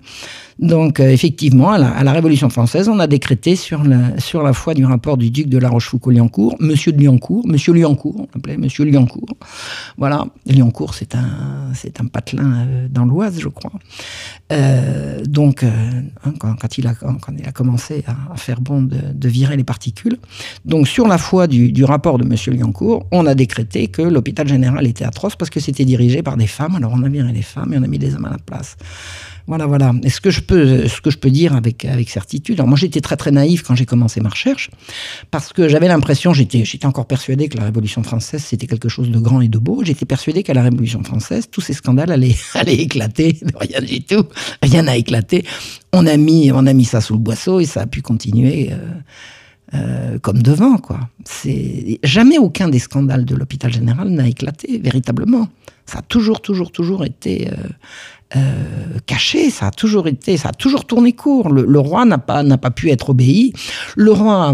Donc, euh, effectivement, à la, Révolution française, on a décrété sur la, foi du rapport du duc de La Rochefoucauld-Liancourt, Monsieur de Liancourt, Monsieur Liancourt, on l'appelait Monsieur Liancourt. Voilà, Liancourt, c'est un, c'est un patelin euh, dans l'Oise, je crois. Euh, donc, hein, quand, il a, commencé à, faire bon de, de virer les particules, donc sur la foi du, du rapport de Monsieur Liancourt, on a décrété que l'hôpital général était atroce parce que c'était dirigé par des femmes. Alors on a viré les femmes et on a mis des hommes à la place. Voilà, voilà. Et ce que je peux, ce que je peux dire avec, avec certitude, alors moi j'étais très très naïf quand j'ai commencé ma recherche, parce que j'avais l'impression, j'étais, j'étais encore persuadé que la Révolution française c'était quelque chose de grand et de beau. J'étais persuadé qu'à la Révolution française, tous ces scandales allaient, allaient éclater. Rien du tout, rien n'a éclaté. On a mis, on a mis ça sous le boisseau et ça a pu continuer. Euh, euh, comme devant, quoi. C'est jamais aucun des scandales de l'hôpital général n'a éclaté véritablement. Ça a toujours, toujours, toujours été euh, euh, caché. Ça a toujours été, ça a toujours tourné court. Le, roi n'a pas pas pu être obéi. Le roi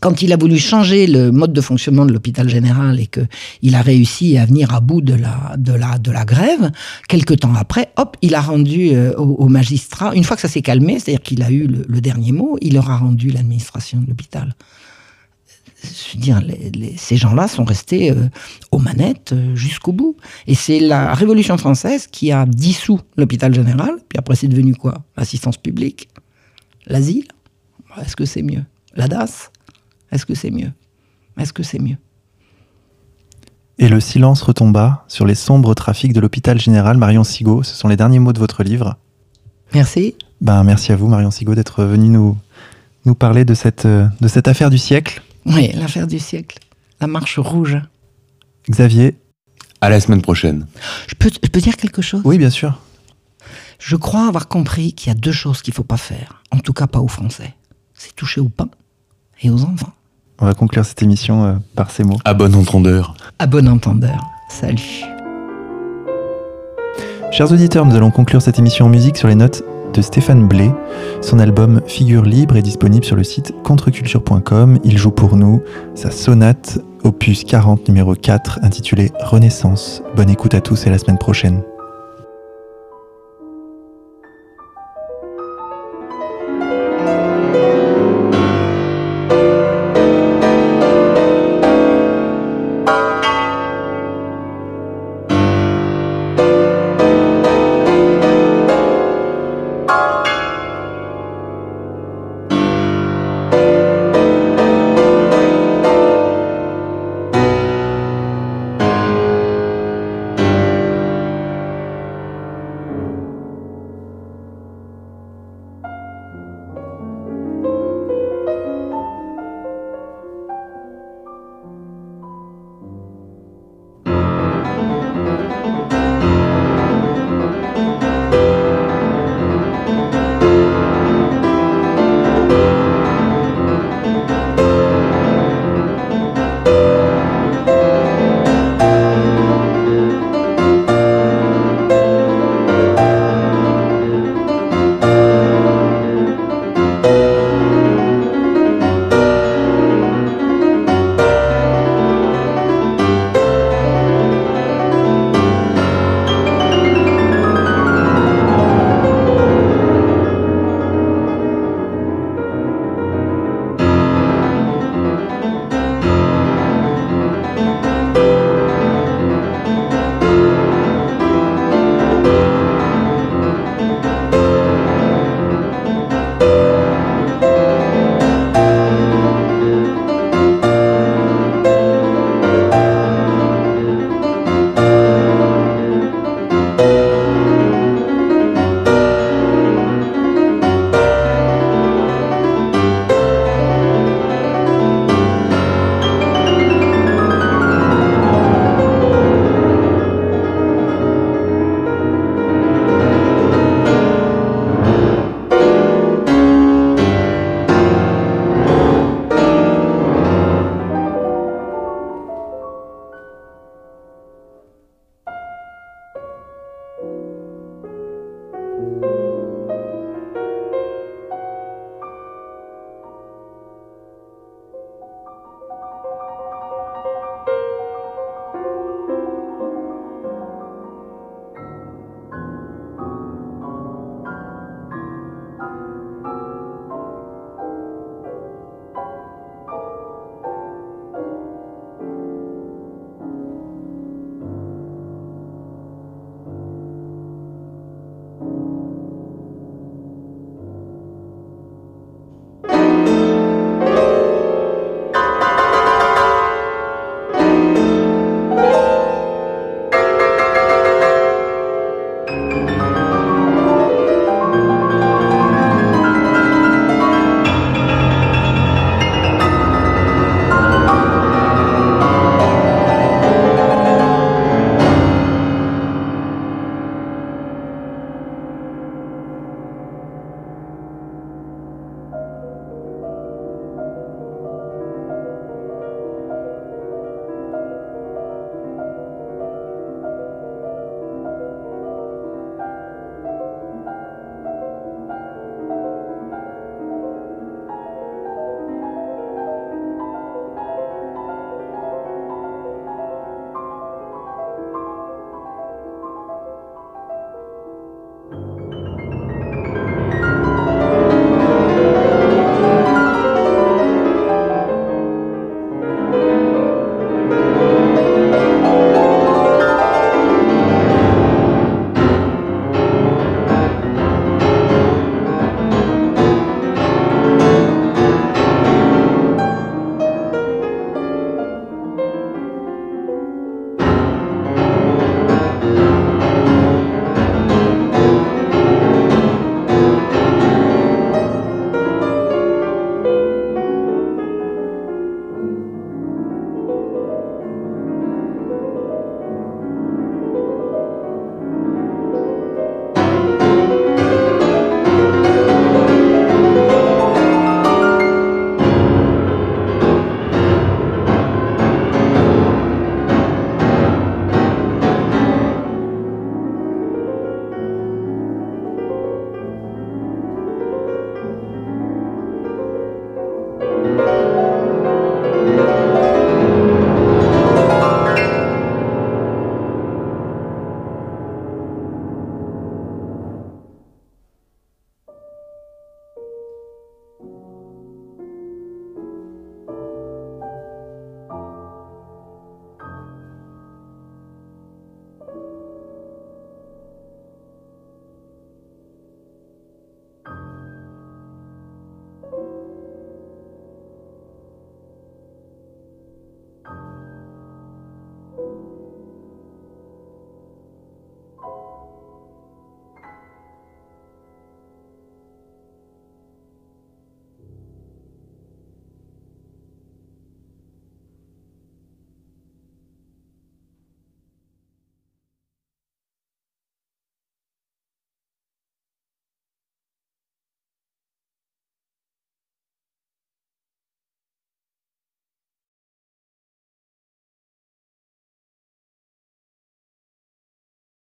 quand il a voulu changer le mode de fonctionnement de l'hôpital général et que il a réussi à venir à bout de la de la de la grève, quelque temps après, hop, il a rendu euh, au, au magistrat. Une fois que ça s'est calmé, c'est-à-dire qu'il a eu le, le, dernier mot, il leur a rendu l'administration de l'hôpital. Je veux dire, les, les, ces gens-là sont restés euh, aux manettes euh, jusqu'au bout. Et c'est la Révolution française qui a dissous l'hôpital général. Puis après, c'est devenu quoi? L'assistance publique, l'asile? Est-ce que c'est mieux? La DAS? Est-ce que c'est mieux? Est-ce que c'est mieux? Et le silence retomba sur les sombres trafics de l'hôpital général Marion Sigaud. Ce sont les derniers mots de votre livre. Merci. Ben, merci à vous, Marion Sigaud, d'être venu nous, nous parler de cette, de cette affaire du siècle. Oui, l'affaire du siècle. La marche rouge. Xavier. À la semaine prochaine. Je peux, je peux dire quelque chose? Oui, bien sûr. Je crois avoir compris qu'il y a deux choses qu'il ne faut pas faire. En tout cas, pas aux Français. C'est toucher au pain et aux enfants. On va conclure cette émission euh, par ces mots. À bon entendeur. À bon entendeur. Salut. Chers auditeurs, nous allons conclure cette émission en musique sur les notes Stéphane Blé. Son album Figure libre est disponible sur le site contreculture.com. Il joue pour nous sa sonate opus 40 numéro 4 intitulée Renaissance. Bonne écoute à tous et à la semaine prochaine.